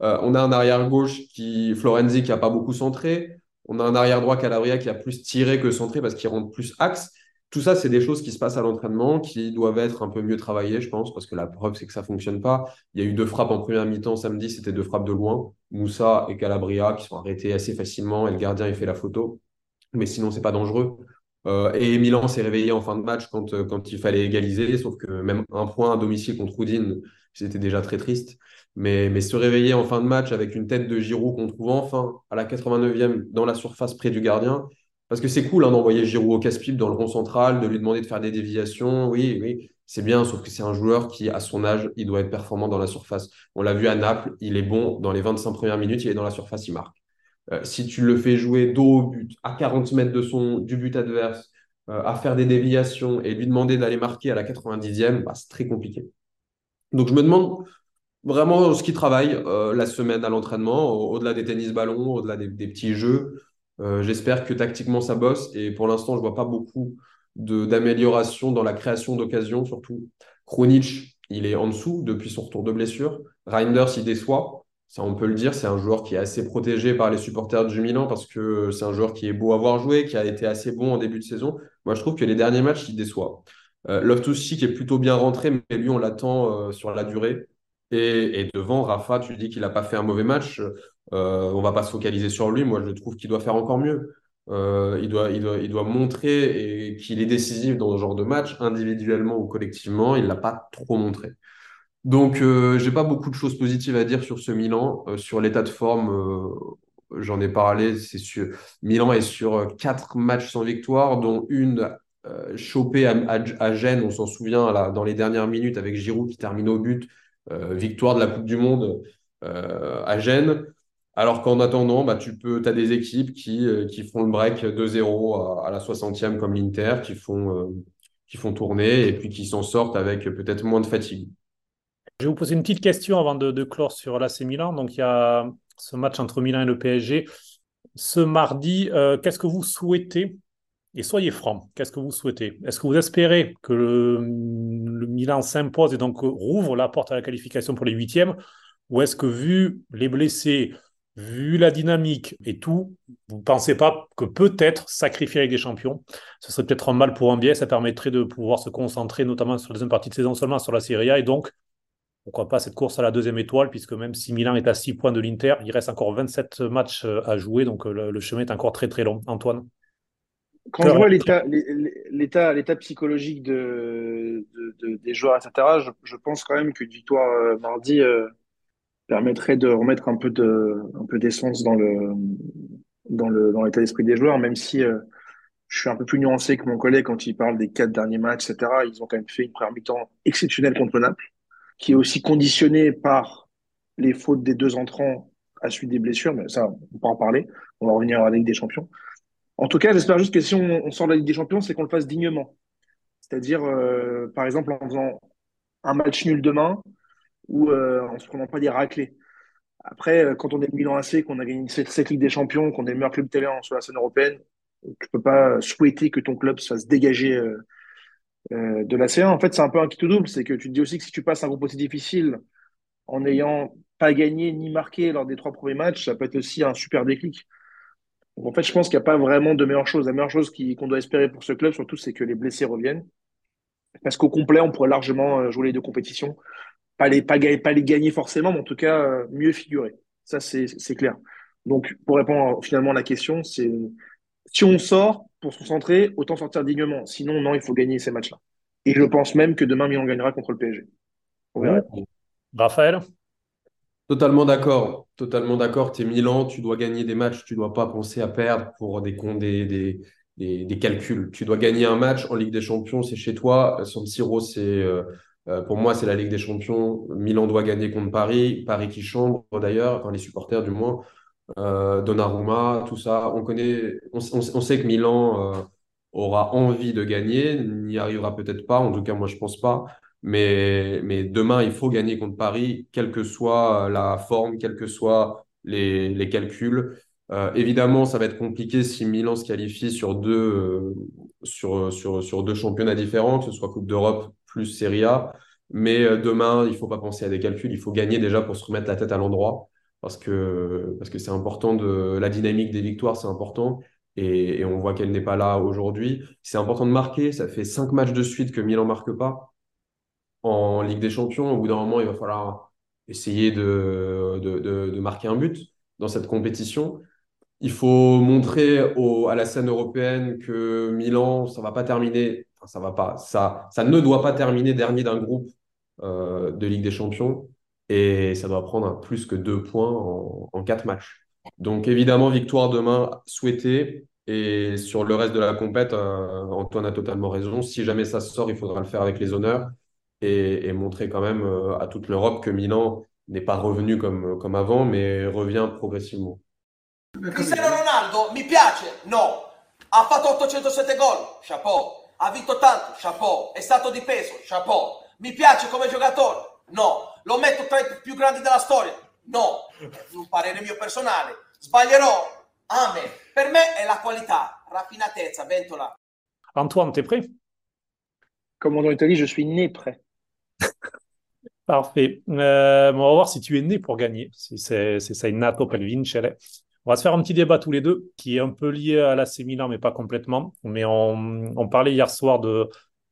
Euh, on a un arrière gauche qui, Florenzi, qui a pas beaucoup centré. On a un arrière droit, Calabria, qui a plus tiré que centré parce qu'il rentre plus axe. Tout ça, c'est des choses qui se passent à l'entraînement, qui doivent être un peu mieux travaillées, je pense, parce que la preuve, c'est que ça fonctionne pas. Il y a eu deux frappes en première mi-temps samedi, c'était deux frappes de loin. Moussa et Calabria qui sont arrêtés assez facilement et le gardien, il fait la photo. Mais sinon, c'est pas dangereux. Euh, et Milan s'est réveillé en fin de match quand, euh, quand il fallait égaliser, sauf que même un point à domicile contre Udine, c'était déjà très triste. Mais, mais se réveiller en fin de match avec une tête de Giroud qu'on trouve enfin à la 89e dans la surface près du gardien, parce que c'est cool hein, d'envoyer Giroud au casse-pipe dans le rond central, de lui demander de faire des déviations, oui, oui, c'est bien, sauf que c'est un joueur qui, à son âge, il doit être performant dans la surface. On l'a vu à Naples, il est bon dans les 25 premières minutes, il est dans la surface, il marque. Euh, si tu le fais jouer dos au but, à 40 mètres de son, du but adverse, euh, à faire des déviations et lui demander d'aller marquer à la 90e, bah, c'est très compliqué. Donc je me demande vraiment ce qui travaille euh, la semaine à l'entraînement, au- au-delà des tennis-ballons, au-delà des, petits jeux. J'espère que tactiquement ça bosse et pour l'instant je vois pas beaucoup d'amélioration dans la création d'occasions, surtout. Krunic, il est en dessous depuis son retour de blessure. Reinders, il déçoit. Ça, on peut le dire, c'est un joueur qui est assez protégé par les supporters du Milan parce que c'est un joueur qui est beau à voir jouer, qui a été assez bon en début de saison. Moi, je trouve que les derniers matchs, il déçoit. Euh, Loftus qui est plutôt bien rentré, mais lui, on l'attend euh, sur la durée. Et, devant, Rafa, tu dis qu'il n'a pas fait un mauvais match. Euh, on va pas se focaliser sur lui. Moi, je trouve qu'il doit faire encore mieux. Euh, il, doit, il, doit, il doit montrer qu'il est décisif dans ce genre de match, individuellement ou collectivement. Il ne l'a pas trop montré. Donc, euh, j'ai pas beaucoup de choses positives à dire sur ce Milan. Euh, sur l'état de forme, euh, j'en ai parlé. C'est sûr. Milan est sur quatre matchs sans victoire, dont une chopée à, Gênes. On s'en souvient dans les dernières minutes avec Giroud qui termine au but. victoire de la Coupe du Monde à Gênes. Alors qu'en attendant, bah, tu peux, as des équipes qui, qui font le break 2-0 à, la 60e comme l'Inter, qui font, qui font tourner et puis qui s'en sortent avec peut-être moins de fatigue. Je vais vous poser une petite question avant de, clore sur l'AC Milan. Donc, il y a ce match entre Milan et le PSG. Ce mardi, euh, qu'est-ce que vous souhaitez? Et soyez francs, qu'est-ce que vous souhaitez? Est-ce que vous espérez que le, Milan s'impose et donc rouvre la porte à la qualification pour les huitièmes? Ou est-ce que, vu les blessés, vu la dynamique et tout, vous ne pensez pas que peut-être sacrifier avec des champions, ce serait peut-être un mal pour un bien, ça permettrait de pouvoir se concentrer notamment sur la deuxième partie de saison seulement sur la Serie A et donc pourquoi pas cette course à la deuxième étoile, puisque même si Milan est à 6 points de l'Inter, il reste encore 27 matchs euh, à jouer, donc euh, le, chemin est encore très très long. Antoine? Quand je vois l'état psychologique de, des joueurs, etc., je, pense quand même qu'une victoire euh, mardi permettrait de remettre un peu d'essence dans le dans le dans l'état d'esprit des joueurs, même si je suis un peu plus nuancé que mon collègue quand il parle des quatre derniers matchs, etc. Ils ont quand même fait une première mi-temps exceptionnelle contre Naples qui est aussi conditionné par les fautes des deux entrants à suite des blessures, mais ça, on peut en parler. On va revenir à la Ligue des Champions. En tout cas, j'espère juste que si on, sort de la Ligue des Champions, c'est qu'on le fasse dignement. C'est-à-dire, euh, par exemple, en faisant un match nul demain ou euh, en se prenant pas des raclés. Après, euh, quand on est Milan AC, qu'on a gagné cette, Ligue des Champions, qu'on est le meilleur club télé sur la scène européenne, tu peux pas souhaiter que ton club se fasse dégager euh, de la C1. En fait, c'est un peu un kit double. C'est que tu te dis aussi que si tu passes un groupe aussi difficile en n'ayant pas gagné ni marqué lors des trois premiers matchs, ça peut être aussi un super déclic. Donc, en fait, je pense qu'il n'y a pas vraiment de meilleure chose. La meilleure chose qu'on doit espérer pour ce club, surtout, c'est que les blessés reviennent. Parce qu'au complet, on pourrait largement euh, jouer les deux compétitions. Pas les, pas, pas les gagner forcément, mais en tout cas, euh, mieux figurer. Ça, c'est clair. Donc, pour répondre finalement à la question, c'est si on sort pour se concentrer, autant sortir dignement. Sinon, non, il faut gagner ces matchs-là. Et je pense même que demain, Milan gagnera contre le PSG. Raphaël? Totalement d'accord. Totalement d'accord. Tu es Milan, tu dois gagner des matchs, tu ne dois pas penser à perdre pour des, des, des, des, calculs. Tu dois gagner un match en Ligue des Champions, c'est chez toi. San Siro, c'est. Euh, euh, pour moi, c'est la Ligue des Champions. Milan doit gagner contre Paris. Paris qui chambre d'ailleurs, enfin les supporters du moins euh, Donnarumma, tout ça. On connaît, on, sait que Milan euh, aura envie de gagner, n'y arrivera peut-être pas. En tout cas, moi, je pense pas. Mais, mais demain, il faut gagner contre Paris, quelle que soit la forme, quels que soient les, les calculs. Euh, évidemment, ça va être compliqué si Milan se qualifie sur deux, euh, sur, sur, sur deux championnats différents, que ce soit Coupe d'Europe plus Serie A. Mais euh, demain, il ne faut pas penser à des calculs, il faut gagner déjà pour se remettre la tête à l'endroit parce que parce que c'est important de la dynamique des victoires, c'est important. Et, on voit qu'elle n'est pas là aujourd'hui. C'est important de marquer. Ça fait cinq matchs de suite que Milan marque pas en Ligue des Champions. Au bout d'un moment, il va falloir essayer de, de, de, marquer un but dans cette compétition. Il faut montrer à la scène européenne que Milan, ça va pas terminer. Ça va pas. Ça, ça ne doit pas terminer dernier d'un groupe euh, de Ligue des Champions et ça doit prendre plus que deux points en, quatre matchs. Donc évidemment, victoire demain souhaitée. Et sur le reste de la compète, euh, Antoine a totalement raison. Si jamais ça sort, il faudra le faire avec les honneurs et, montrer quand même euh, à toute l'Europe que Milan n'est pas revenu comme, comme avant, mais revient progressivement. Cristiano Ronaldo, mi piace? No. Ha fatto 807 gol? Chapeau. Ha vinto tanto? Chapeau. È stato di peso? Chapeau. Mi piace come giocatore? No. Lo metto tra i più grandi della storia? No. Un parere mio personale. Sbaglierò? Amen. Per me è la qualità, raffinatezza, ventola. Antoine, t'es prêt? Comme on dans l'Italie, je suis né prêt. Parfait. Euh, on va voir si tu es né pour gagner, si c'est c'est nato per vincere. On va se faire un petit débat tous les deux, qui est un peu lié à l'AC Milan, mais pas complètement. Mais on, on parlait hier soir de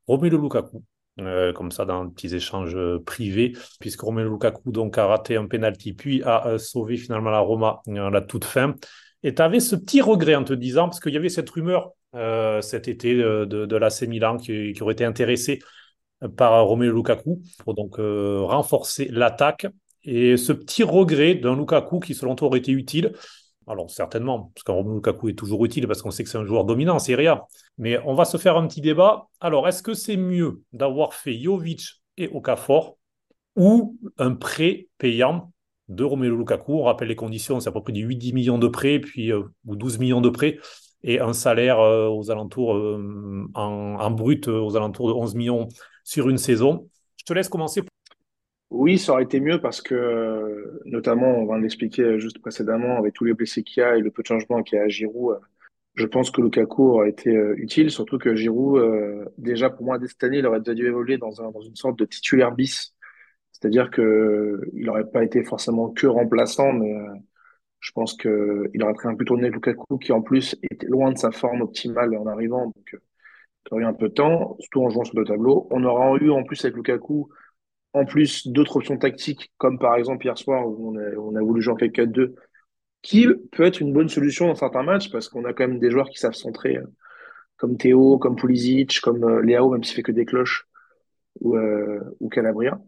Romelu Lukaku, euh, comme ça dans petits échanges privés, puisque Romelu Lukaku donc a raté un penalty, puis a euh, sauvé finalement la Roma à la toute fin. Et tu avais ce petit regret en te disant, parce qu'il y avait cette rumeur cet été de, de, l'AC Milan qui, qui aurait été intéressé par Romelu Lukaku pour donc euh, renforcer l'attaque. Et ce petit regret d'un Lukaku qui, selon toi, aurait été utile. Alors, certainement, parce qu'un Lukaku est toujours utile parce qu'on sait que c'est un joueur dominant, c'est rien. Mais on va se faire un petit débat. Alors, est-ce que c'est mieux d'avoir fait Jovic et Okafor ou un prêt payant de Romelu Lukaku? On rappelle les conditions, c'est à peu près 8-10 millions de prêts, puis, euh, ou 12 millions de prêts, et un salaire euh, aux alentours, en, en, brut, aux alentours de 11 millions sur une saison. Je te laisse commencer. Oui, ça aurait été mieux parce que, notamment, on va l'expliquer juste précédemment, avec tous les blessés qu'il y a et le peu de changement qu'il y a à Giroud, je pense que Lukaku aurait été euh, utile, surtout que Giroud, euh, déjà pour moi, cette année, il aurait dû évoluer dans, un, dans une sorte de titulaire bis. C'est-à-dire que il n'aurait pas été forcément que remplaçant, mais euh, je pense qu'il aurait pris un peu tourné Lukaku qui, en plus, était loin de sa forme optimale en arrivant. Donc, il y un peu de temps, surtout en jouant sur le tableau. On aura eu en plus avec Lukaku, en plus d'autres options tactiques, comme par exemple hier soir où on a, voulu jouer en 4-4-2, qui peut être une bonne solution dans certains matchs parce qu'on a quand même des joueurs qui savent centrer, euh, comme Théo, comme Pulisic, comme euh, Léao, même s'il fait que des cloches, ou, euh, Calabria.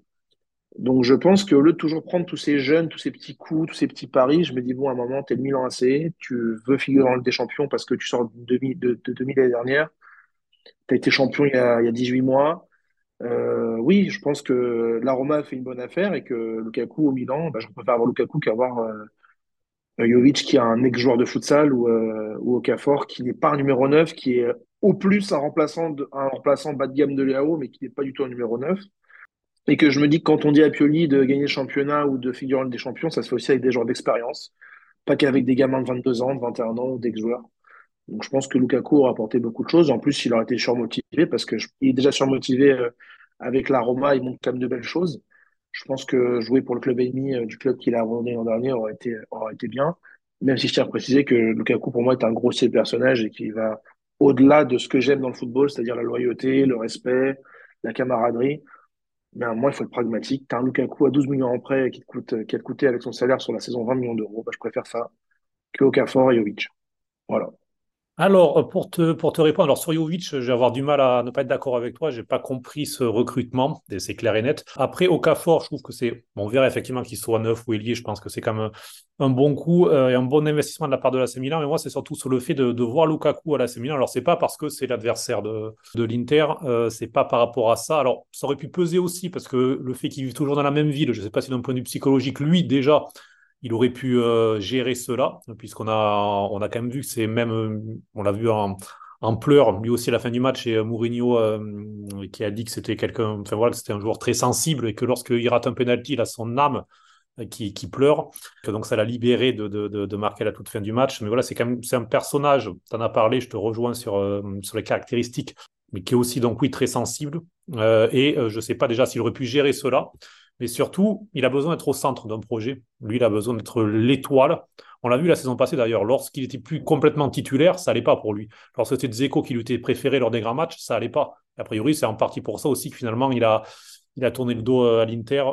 Donc je pense qu'au lieu de toujours prendre tous ces jeunes, tous ces petits coups, tous ces petits paris, je me dis, bon, à un moment, tu es le Milan AC, tu veux figurer dans le des champions parce que tu sors de demi, de, de demi l'année dernière, tu as été champion il y a 18 mois. Euh, oui, je pense que la Roma a fait une bonne affaire et que Lukaku au Milan, bah, je préfère avoir Lukaku qu'avoir euh, Jovic qui est un ex-joueur de futsal ou, euh, ou qui n'est pas un numéro 9, qui est au plus un remplaçant, de, un remplaçant bas de gamme de Léao, mais qui n'est pas du tout un numéro 9. Et que je me dis que quand on dit à Pioli de gagner le championnat ou de figurer des champions, ça se fait aussi avec des joueurs d'expérience, pas qu'avec des gamins de 22 ans, de 21 ans ou d'ex-joueurs. Donc je pense que Lukaku aura apporté beaucoup de choses. En plus, il aurait été surmotivé parce qu'il est déjà surmotivé euh, avec la Roma, il montre quand même de belles choses. Je pense que jouer pour le club ennemi euh, du club qu'il a abandonné l'an dernier aurait été, aurait été bien. Même si je tiens à préciser que Lukaku, pour moi, est un grossier personnage et qui va au-delà de ce que j'aime dans le football, c'est-à-dire la loyauté, le respect, la camaraderie. Mais à moi, il faut être pragmatique. Tu as un Lukaku à 12 millions en prêt qui, te coûte, qui a coûté avec son salaire sur la saison 20 millions d'euros. Bah, je préfère ça que Okafor et Jovic. Voilà. Alors, euh, pour te, répondre, alors sur Jovic, je vais avoir du mal à ne pas être d'accord avec toi. Je n'ai pas compris ce recrutement, c'est clair et net. Après, Okafor, je trouve que c'est. Bon, on verra effectivement qu'il soit neuf ou ailier. Je pense que c'est quand même un, bon coup euh, et un bon investissement de la part de l'AC Milan. Mais moi, c'est surtout sur le fait de, voir Lukaku à l'AC Milan. Alors, c'est pas parce que c'est l'adversaire de, de l'Inter, euh, c'est pas par rapport à ça. Alors, ça aurait pu peser aussi parce que le fait qu'il vive toujours dans la même ville, je ne sais pas si d'un point de vue psychologique, lui, déjà, il aurait pu euh, gérer cela, puisqu'on a, on a quand même vu que c'est même, euh, on l'a vu en, pleurs, lui aussi à la fin du match, et euh, Mourinho qui a dit que c'était quelqu'un, enfin voilà, que c'était un joueur très sensible et que lorsqu'il rate un penalty, il a son âme qui, pleure, que donc ça l'a libéré de, de, de, marquer à la toute fin du match. Mais voilà, c'est quand même c'est un personnage, tu en as parlé, je te rejoins sur, sur les caractéristiques, mais qui est aussi donc oui très sensible. et je ne sais pas déjà s'il aurait pu gérer cela. Mais surtout, il a besoin d'être au centre d'un projet. Lui, il a besoin d'être l'étoile. On l'a vu la saison passée d'ailleurs, lorsqu'il était plus complètement titulaire, ça n'allait pas pour lui. Lorsque c'était Zeko qui lui était préféré lors des grands matchs, ça n'allait pas. A priori, c'est en partie pour ça aussi que finalement, il a, il a tourné le dos à l'Inter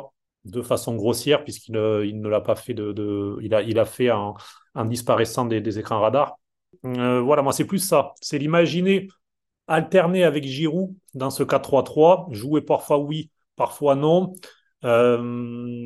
de façon grossière, puisqu'il euh, il ne l'a pas fait de. il, a, il a fait en, disparaissant des, écrans radars. Euh, voilà, moi, c'est plus ça. C'est l'imaginer alterner avec Giroud dans ce 4-3-3, jouer parfois oui, parfois non. Euh,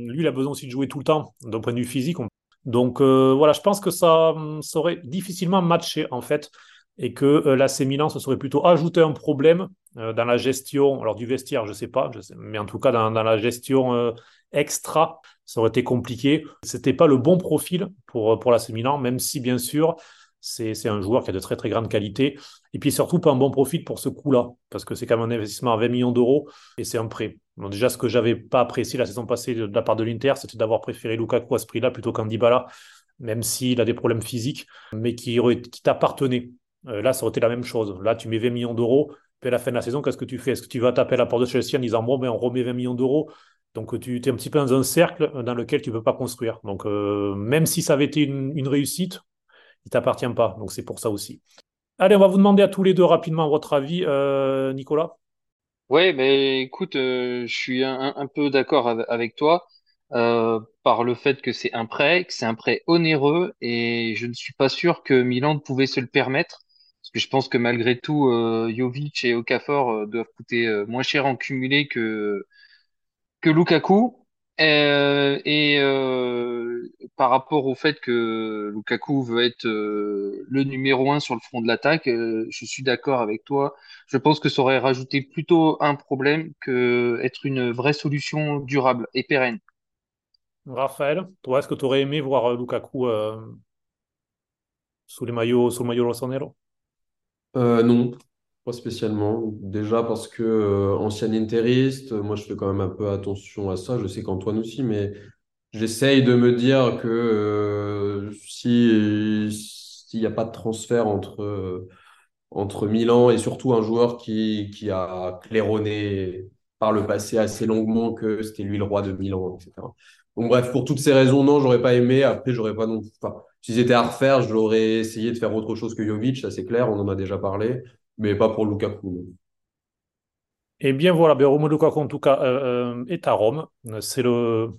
lui, il a besoin aussi de jouer tout le temps, d'un point de vue physique. Donc euh, voilà, je pense que ça serait difficilement matché en fait et que euh, l'AC se serait plutôt ajouté un problème dans la gestion, alors du vestiaire, je sais pas, mais en tout cas dans, la gestion extra, ça aurait été compliqué. C'était pas le bon profil pour, pour l'AC même si bien sûr c'est un joueur qui a de très très grandes qualités. Et puis surtout, pas un bon profit pour ce coup-là, parce que c'est quand même un investissement à 20 millions d'euros et c'est un prêt. Déjà, ce que j'avais pas apprécié la saison passée de la part de l'Inter, c'était d'avoir préféré Lukaku à ce prix-là plutôt qu'un Dybala, même s'il a des problèmes physiques, mais qui, t'appartenait. Euh, là, ça aurait été la même chose. Là, tu mets 20 millions d'euros, puis à la fin de la saison, qu'est-ce que tu fais? Est-ce que tu vas taper à la porte de Chelsea en disant bon, ben, on remet 20 millions d'euros? Donc tu es un petit peu dans un cercle dans lequel tu ne peux pas construire. Donc même si ça avait été une, une réussite, il ne t'appartient pas. Donc c'est pour ça aussi. Allez, on va vous demander à tous les deux rapidement votre avis. Nicolas Ouais, mais écoute, euh, je suis un, peu d'accord avec, toi euh, par le fait que c'est un prêt, que c'est un prêt onéreux, et je ne suis pas sûr que Milan pouvait se le permettre, parce que je pense que malgré tout, euh, Jovic et Okafor euh, doivent coûter moins cher en cumulé que que Lukaku. Euh, et euh, par rapport au fait que Lukaku veut être euh, le numéro un sur le front de l'attaque, euh, je suis d'accord avec toi. Je pense que ça aurait rajouté plutôt un problème que être une vraie solution durable et pérenne. Raphaël, toi, est-ce que tu aurais aimé voir Lukaku euh, sous les maillots, sous le maillot rossonero? Euh, non, pas spécialement. Déjà parce que euh, ancien interiste, moi je fais quand même un peu attention à ça. Je sais qu'Antoine aussi, mais j'essaye de me dire que euh, si s'il n'y a pas de transfert entre euh, entre Milan et surtout un joueur qui qui a claironné par le passé assez longuement que c'était lui le roi de Milan, etc. Donc bref, pour toutes ces raisons, non, j'aurais pas aimé. Après, j'aurais pas non. Enfin, si c'était à refaire, j'aurais essayé de faire autre chose que Jovic, ça c'est clair, on en a déjà parlé mais pas pour Lukaku. Eh bien voilà, ben, Romelu Lukaku en tout cas euh, euh, est à Rome. C'est le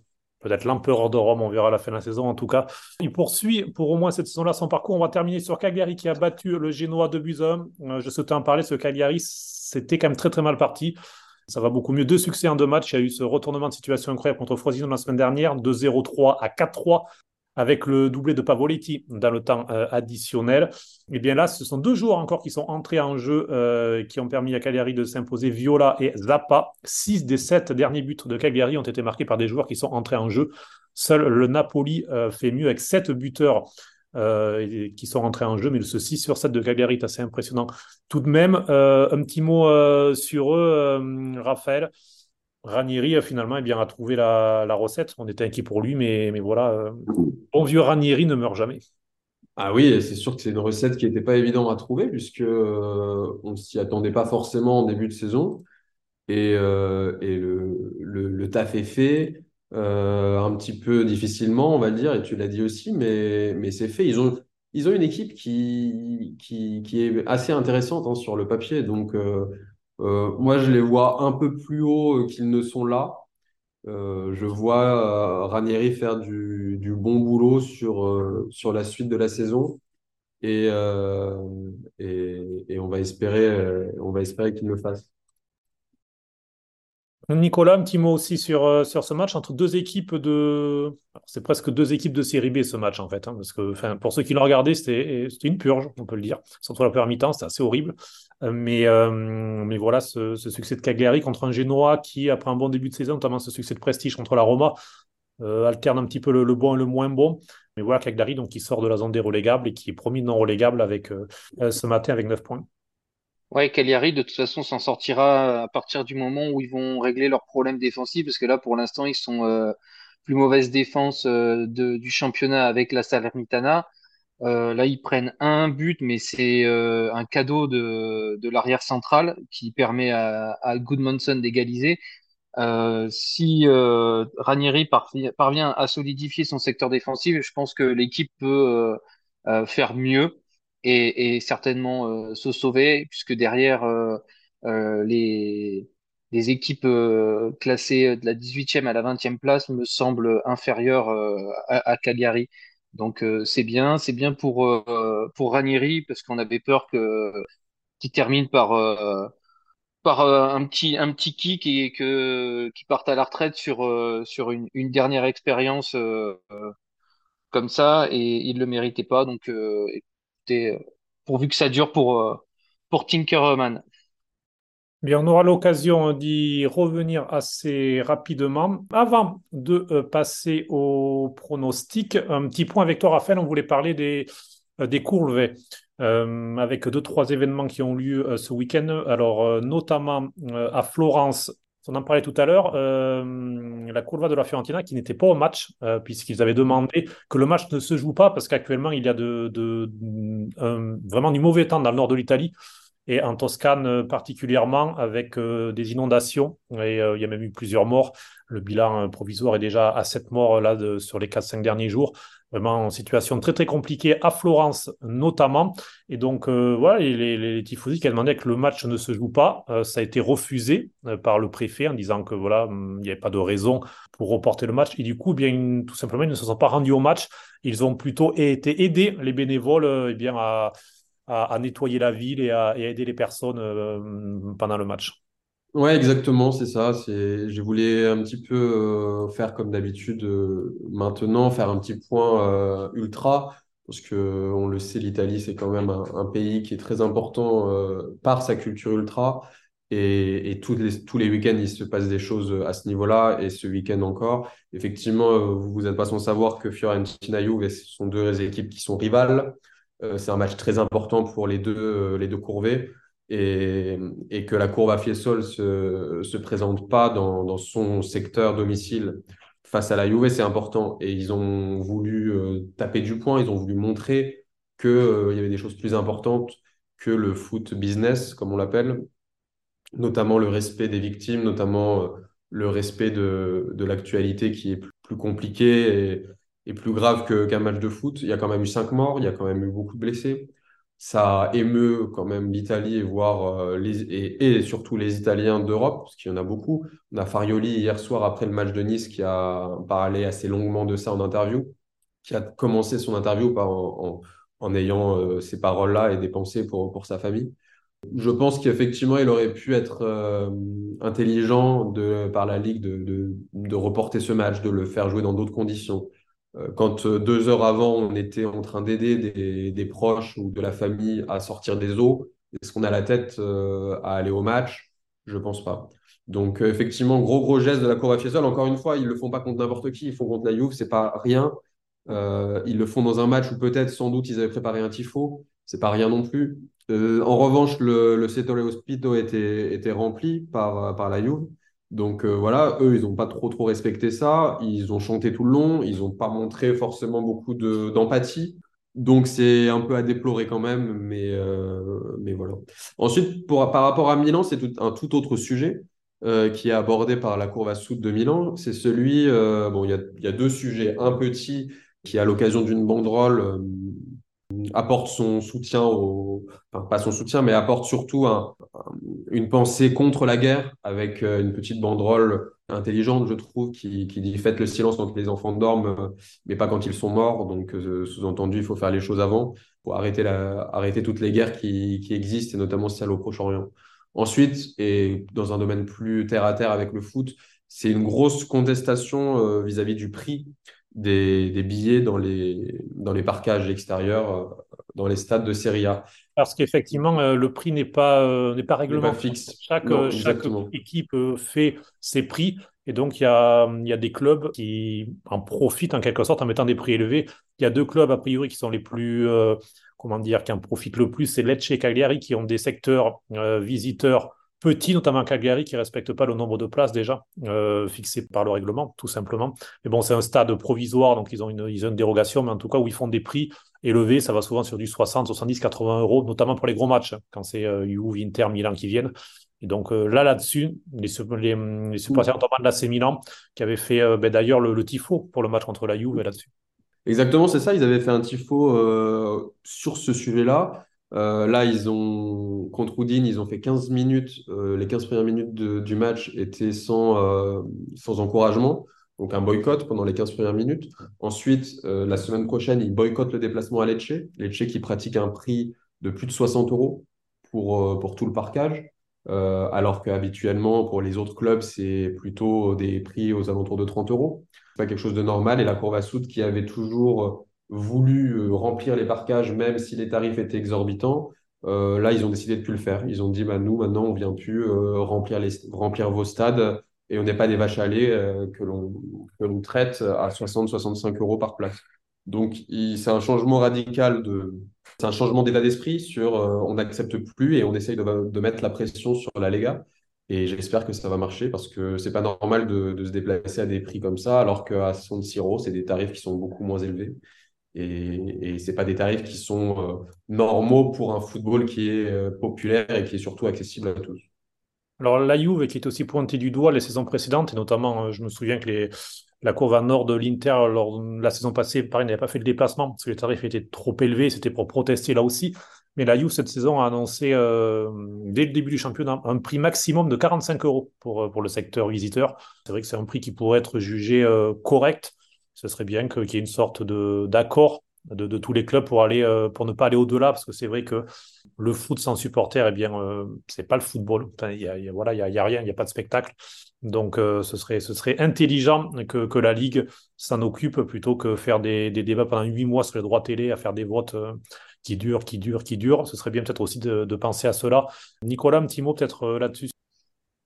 peut-être l'empereur de Rome, on verra à la fin de la saison en tout cas. Il poursuit pour au moins cette saison-là son parcours. On va terminer sur Cagliari qui a battu le Génois de buts euh, Je souhaitais en parler, ce Cagliari, c'était quand même très très mal parti. Ça va beaucoup mieux. Deux succès en deux matchs. Il y a eu ce retournement de situation incroyable contre Frosinone la semaine dernière, de 0-3 à 4-3 avec le doublé de Pavoletti dans le temps euh, additionnel. Et eh bien là, ce sont deux joueurs encore qui sont entrés en jeu, euh, qui ont permis à Cagliari de s'imposer, Viola et Zappa. Six des sept derniers buts de Cagliari ont été marqués par des joueurs qui sont entrés en jeu. Seul le Napoli euh, fait mieux avec sept buteurs qui sont rentrés en jeu, mais ce 6 sur 7 de Cagliari est assez impressionnant. Tout de même, un petit mot sur eux, Raphaël. Ranieri, euh, finalement, eh bien, a trouvé la, la, recette. On était inquiet pour lui, mais, mais voilà, euh, bon vieux Ranieri ne meurt jamais. Ah oui, c'est sûr que c'est une recette qui n'était pas évidente à trouver, puisque euh, on s'y attendait pas forcément en début de saison. Et, euh, et le, le, le, taf est fait, euh, un petit peu difficilement, on va dire, et tu l'as dit aussi, mais, mais c'est fait. Ils ont, ils ont une équipe qui, qui, qui est assez intéressante hein, sur le papier. Donc, euh, moi, je les vois un peu plus haut euh, qu'ils ne sont là. Euh, je vois Ranieri faire du, bon boulot sur, sur la suite de la saison. Et, et, on va espérer, espérer qu'il le fasse. Nicolas, un petit mot aussi sur, euh, sur ce match entre deux équipes de. C'est presque deux équipes de série B ce match en fait. Hein, parce que pour ceux qui l'ont regardé, c'était une purge, on peut le dire. Surtout la première mi-temps, c'était assez horrible. Euh, mais, euh, mais voilà, ce, succès de Cagliari contre un Génois qui, après un bon début de saison, notamment ce succès de prestige contre la Roma, euh, alterne un petit peu le, bon et le moins bon. Mais voilà, Cagliari donc, qui sort de la zone des relégables et qui est promis non relégable avec, ce matin avec 9 points. Ouais, Cagliari, de toute façon, s'en sortira à partir du moment où ils vont régler leurs problèmes défensifs, parce que là, pour l'instant, ils sont plus mauvaise défense du championnat avec la Salernitana. Euh, là, ils prennent un but, mais c'est euh, un cadeau de, l'arrière central qui permet à, à Goodmanson d'égaliser. Euh, si Ranieri parvient à solidifier son secteur défensif, je pense que l'équipe peut faire mieux et, certainement se sauver, puisque derrière les, les équipes classées de la 18e à la 20e place me semblent inférieures à, à Cagliari. Donc c'est bien, c'est bien pour pour Ranieri parce qu'on avait peur que qu'il termine par par un petit un petit kick et que qui parte à la retraite sur sur une, dernière expérience comme ça et il le méritait pas donc écoutez pourvu que ça dure pour, euh, pour Tinkerman. On aura l'occasion d'y revenir assez rapidement. Avant de euh, passer au pronostic, un petit point avec toi, Raphaël. On voulait parler des, euh, des courbes euh, avec deux, trois événements qui ont lieu ce week-end. Alors, notamment à Florence, on en parlait tout à l'heure, la Curva de la Fiorentina qui n'était pas au match, puisqu'ils avaient demandé que le match ne se joue pas, parce qu'actuellement, il y a de, vraiment du mauvais temps dans le nord de l'Italie. Et en Toscane particulièrement avec des inondations. Et il y a même eu plusieurs morts. Le bilan provisoire est déjà à 7 morts là, sur les 4-5 derniers jours vraiment en situation très très compliquée à Florence notamment. Et donc euh, voilà, les, les, les, tifosi qui demandé que le match ne se joue pas, euh, ça a été refusé euh, par le préfet en disant que voilà, hum, il n'y avait pas de raison pour reporter le match. Et du coup, bien tout simplement, ils ne se sont pas rendus au match. Ils ont plutôt été aidés, les bénévoles, eh bien à, à, nettoyer la ville et à, aider les personnes pendant le match. Ouais, exactement, c'est ça. C'est, je voulais un petit peu euh, faire comme d'habitude euh, maintenant, faire un petit point euh, ultra, parce que on le sait, l'Italie, c'est quand même un, pays qui est très important par sa culture ultra. Et, et tous les, tous les week-ends, il se passe des choses à ce niveau-là, et ce week-end encore. Effectivement, vous n'êtes pas sans savoir que Fiorentina et Juve ce sont deux équipes qui sont rivales. C'est un match très important pour les deux, les deux courvées et, que la courbe à ne se, se, présente pas dans, son secteur domicile face à la Juve, c'est important. Et ils ont voulu euh, taper du poing, ils ont voulu montrer qu'il euh, y avait des choses plus importantes que le foot business, comme on l'appelle, notamment le respect des victimes, notamment euh, le respect de, de l'actualité qui est plus, plus compliqué et, et, plus grave qu'un match de foot. Il y a quand même eu cinq morts, il y a quand même eu beaucoup de blessés ça émeut quand même l'Italie euh, et, et, surtout les Italiens d'Europe, parce qu'il y en a beaucoup. On a Farioli hier soir après le match de Nice qui a parlé assez longuement de ça en interview, qui a commencé son interview en, ayant euh, ces paroles-là et des pensées pour, pour sa famille. Je pense qu'effectivement, il aurait pu être euh, intelligent de, par la Ligue de, de, de reporter ce match, de le faire jouer dans d'autres conditions. Euh, quand euh, deux heures avant, on était en train d'aider des, proches ou de la famille à sortir des eaux, est-ce qu'on a la tête euh, à aller au match? Je pense pas. Donc effectivement, gros gros geste de la Cour Fiesole. Encore une fois, ils le font pas contre n'importe qui, ils font contre la Juve, c'est pas rien. ils le font dans un match où peut-être, sans doute, ils avaient préparé un tifo, c'est pas rien non plus. en revanche, le, le Setore Hospito était, était rempli par, par la Juve. Donc euh, voilà, eux, ils n'ont pas trop trop respecté ça. Ils ont chanté tout le long. Ils n'ont pas montré forcément beaucoup d'empathie. Donc c'est un peu à déplorer quand même, mais, euh, mais voilà. Ensuite, pour, par rapport à Milan, c'est un tout autre sujet euh, qui est abordé par la Cour Vassoud de Milan. C'est celui, bon, il y a, y a, deux sujets. Un petit qui, à l'occasion d'une banderole, apporte son soutien au, enfin pas son soutien, mais apporte surtout un, une pensée contre la guerre avec euh, une petite banderole intelligente, je trouve, qui, qui dit faites le silence quand les enfants dorment, euh, mais pas quand ils sont morts. Donc, euh, sous-entendu, il faut faire les choses avant pour arrêter, arrêter toutes les guerres qui, qui existent, et notamment celle au Proche-Orient. Ensuite, et dans un domaine plus terre à terre avec le foot, c'est une grosse contestation vis-à-vis du prix des, des, billets dans les, dans les parcages extérieurs, euh, dans les stades de Serie A. Parce qu'effectivement, euh, le prix n'est pas, euh, n'est pas réglementé. fixe. Chaque, chaque équipe fait ses prix. Et donc, il y a, il y a des clubs qui en profitent en quelque sorte en mettant des prix élevés. Il y a deux clubs, a priori, qui sont les plus, comment dire, qui en profitent le plus. C'est Lecce et Cagliari, qui ont des secteurs visiteurs petit, notamment Cagliari, qui ne respecte pas le nombre de places déjà euh, fixé par le règlement, tout simplement. Mais bon, c'est un stade provisoire, donc ils ont, une, dérogation, mais en tout cas, où ils font des prix élevés, ça va souvent sur du 60, 70, 80 euros, notamment pour les gros matchs, quand c'est euh, Juve, Inter, Milan qui viennent. Et donc euh, là, là-dessus, les, les, les supporters notamment de l'AC Milan, qui avaient fait euh, ben, d'ailleurs le, tifo pour le match contre la Juve là-dessus. Exactement, c'est ça. Ils avaient fait un tifo sur ce sujet-là. Euh, là, ils ont contre Houdin, ils ont fait 15 minutes. Euh, les 15 premières minutes du match étaient sans, euh, sans encouragement, donc un boycott pendant les 15 premières minutes. Ensuite, la semaine prochaine, ils boycottent le déplacement à Lecce. Lecce qui pratique un prix de plus de 60 euros pour, pour tout le parcage. alors qu'habituellement, pour les autres clubs, c'est plutôt des prix aux alentours de 30 euros. C'est pas quelque chose de normal. Et la Cour Soude, qui avait toujours voulu euh, remplir les parcages, même si les tarifs étaient exorbitants. Euh, là, ils ont décidé de plus le faire. Ils ont dit, bah, nous, maintenant, on vient plus euh, remplir, les, remplir vos stades et on n'est pas des vaches à lait que l'on traite à 60-65 euros par place. Donc, c'est un changement radical de, c'est un changement d'état d'esprit sur on n'accepte plus et on essaye de, de, mettre la pression sur la Lega. Et j'espère que ça va marcher parce que c'est pas normal de, de, se déplacer à des prix comme ça, alors qu'à 66 euros, c'est des tarifs qui sont beaucoup moins élevés. Et, et ce pas des tarifs qui sont normaux pour un football qui est populaire et qui est surtout accessible à tous. Alors la Juve qui est aussi pointée du doigt les saisons précédentes, et notamment je me souviens que la courbe nord de l'Inter, lors de la saison passée, pareil, n'avait pas fait le déplacement parce que les tarifs étaient trop élevés, c'était pour protester là aussi. Mais la Juve, cette saison, a annoncé euh, dès le début du championnat un prix maximum de 45 euros pour, euh, pour le secteur visiteur. C'est vrai que c'est un prix qui pourrait être jugé euh, correct. Ce serait bien qu'il y ait une sorte d'accord de, de, tous les clubs pour aller pour ne pas aller au-delà parce que c'est vrai que le foot sans supporters eh bien c'est pas le football il y a, voilà il a, rien il n'y a pas de spectacle donc, euh, ce, serait, ce serait intelligent que, que la Ligue s'en occupe plutôt que faire des, débats pendant huit mois sur les droits télé, à faire des votes euh, qui durent, qui durent, qui durent. Ce serait bien peut-être aussi de, penser à cela. Nicolas, un petit mot peut-être euh, là-dessus.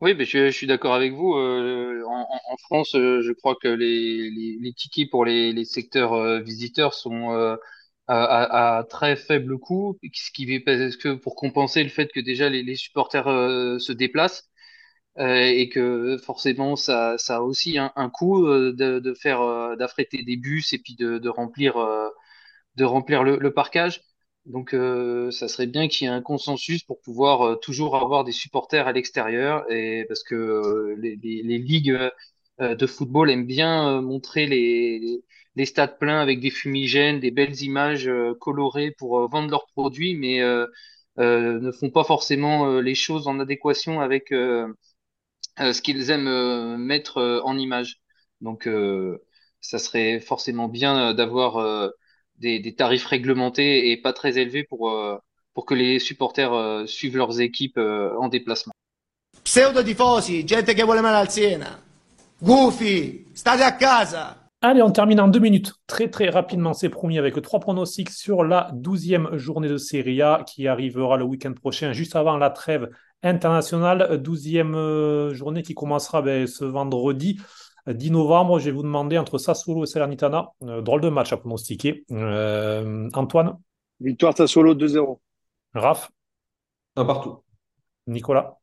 Oui, mais je, je suis d'accord avec vous. En, en, France, je crois que les, les, les tickets pour les, les secteurs visiteurs sont à, à, à, très faible coût, ce qui parce que pour compenser le fait que déjà les, supporters se déplacent. Euh, et que forcément ça, ça a aussi un, un coût euh, de, de faire euh, d'affréter des bus et puis de, de remplir de remplir le, le parcage. Donc ça serait bien qu'il y ait un consensus pour pouvoir toujours avoir des supporters à l'extérieur et parce que les, les, ligues de football aiment bien montrer les, les, stades pleins avec des fumigènes, des belles images colorées pour vendre leurs produits, mais ne font pas forcément les choses en adéquation avec euh, ce qu'ils aiment euh, mettre euh, en image. Donc, ça serait forcément bien d'avoir des, des, tarifs réglementés et pas très élevés pour, pour que les supporters suivent leurs équipes en déplacement. Gente che vuole male al Siena. Goofy, state a casa. Allez, on termine en deux minutes. Très très rapidement, c'est promis, avec trois pronostics sur la douzième journée de Serie A qui arrivera le week-end prochain, juste avant la trêve internationale. Douzième euh, journée qui commencera ben, ce vendredi. 10 novembre, je vais vous demander entre Sassuolo et Salernitana. Euh, drôle de match à pronostiquer. Euh, Antoine Victoire Sassuolo 2-0. Raph Un partout. Nicolas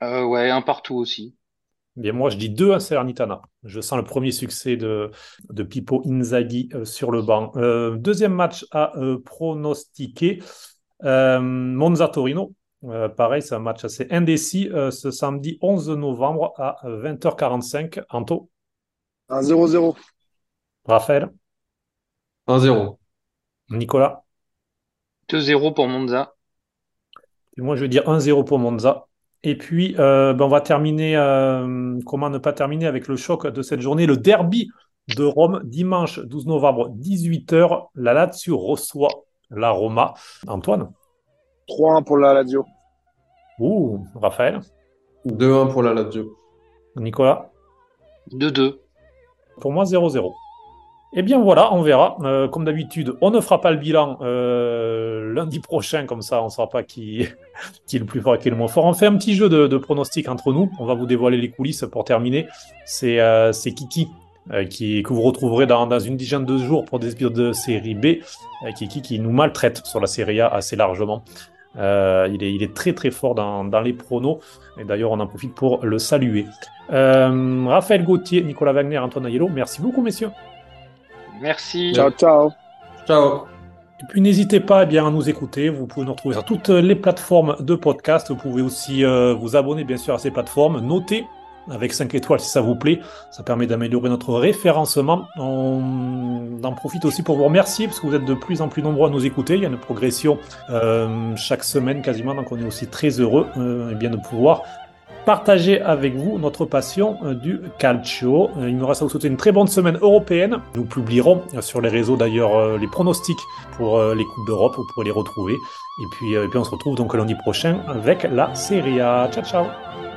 Ouais, un partout aussi. Bien, moi, je dis 2 à Salernitana. Je sens le premier succès de, de Pippo Inzaghi sur le banc. deuxième match à pronostiquer. Monza-Torino. Euh, pareil, c'est un match assez indécis euh, ce samedi 11 novembre à 20h45. Anto 1-0-0. Raphaël 1-0. Nicolas 2-0 pour Monza. Et moi, je vais dire 1-0 pour Monza. Et puis, euh, ben, on va terminer, comment ne pas terminer avec le choc de cette journée, le derby de Rome, dimanche 12 novembre, 18h. La Lazio reçoit la Roma. Antoine 3-1 pour la Lazio. Ouh, Raphaël 2-1 pour la Lazio. Nicolas 2-2. Pour moi, 0-0. Eh bien voilà, on verra. Euh, comme d'habitude, on ne fera pas le bilan euh, lundi prochain, comme ça on ne saura pas qui, qui est le plus fort et qui est le moins fort. On fait un petit jeu de, de pronostics entre nous. On va vous dévoiler les coulisses pour terminer. C'est euh, Kiki euh, qui, que vous retrouverez dans, dans, une dizaine de jours pour des épisodes de série B. Euh, Kiki qui nous maltraite sur la série A assez largement. Euh, il, est, il, est, très très fort dans, dans les pronos. Et d'ailleurs, on en profite pour le saluer. Euh, Raphaël Gauthier, Nicolas Wagner, Antoine Ayello, merci beaucoup, messieurs. Merci. Ciao, ciao. Ciao. Et puis n'hésitez pas eh bien, à nous écouter. Vous pouvez nous retrouver sur toutes les plateformes de podcast. Vous pouvez aussi euh, vous abonner bien sûr à ces plateformes. Notez avec 5 étoiles si ça vous plaît. Ça permet d'améliorer notre référencement. On en profite aussi pour vous remercier parce que vous êtes de plus en plus nombreux à nous écouter. Il y a une progression euh, chaque semaine quasiment, donc on est aussi très heureux euh, bien de pouvoir partager avec vous notre passion euh, du calcio. Il nous reste à vous souhaiter une très bonne semaine européenne. Nous publierons sur les réseaux d'ailleurs les pronostics pour les Coupes d'Europe, vous pourrez les retrouver. Et puis, et puis on se retrouve donc lundi prochain avec la Serie A. Ciao ciao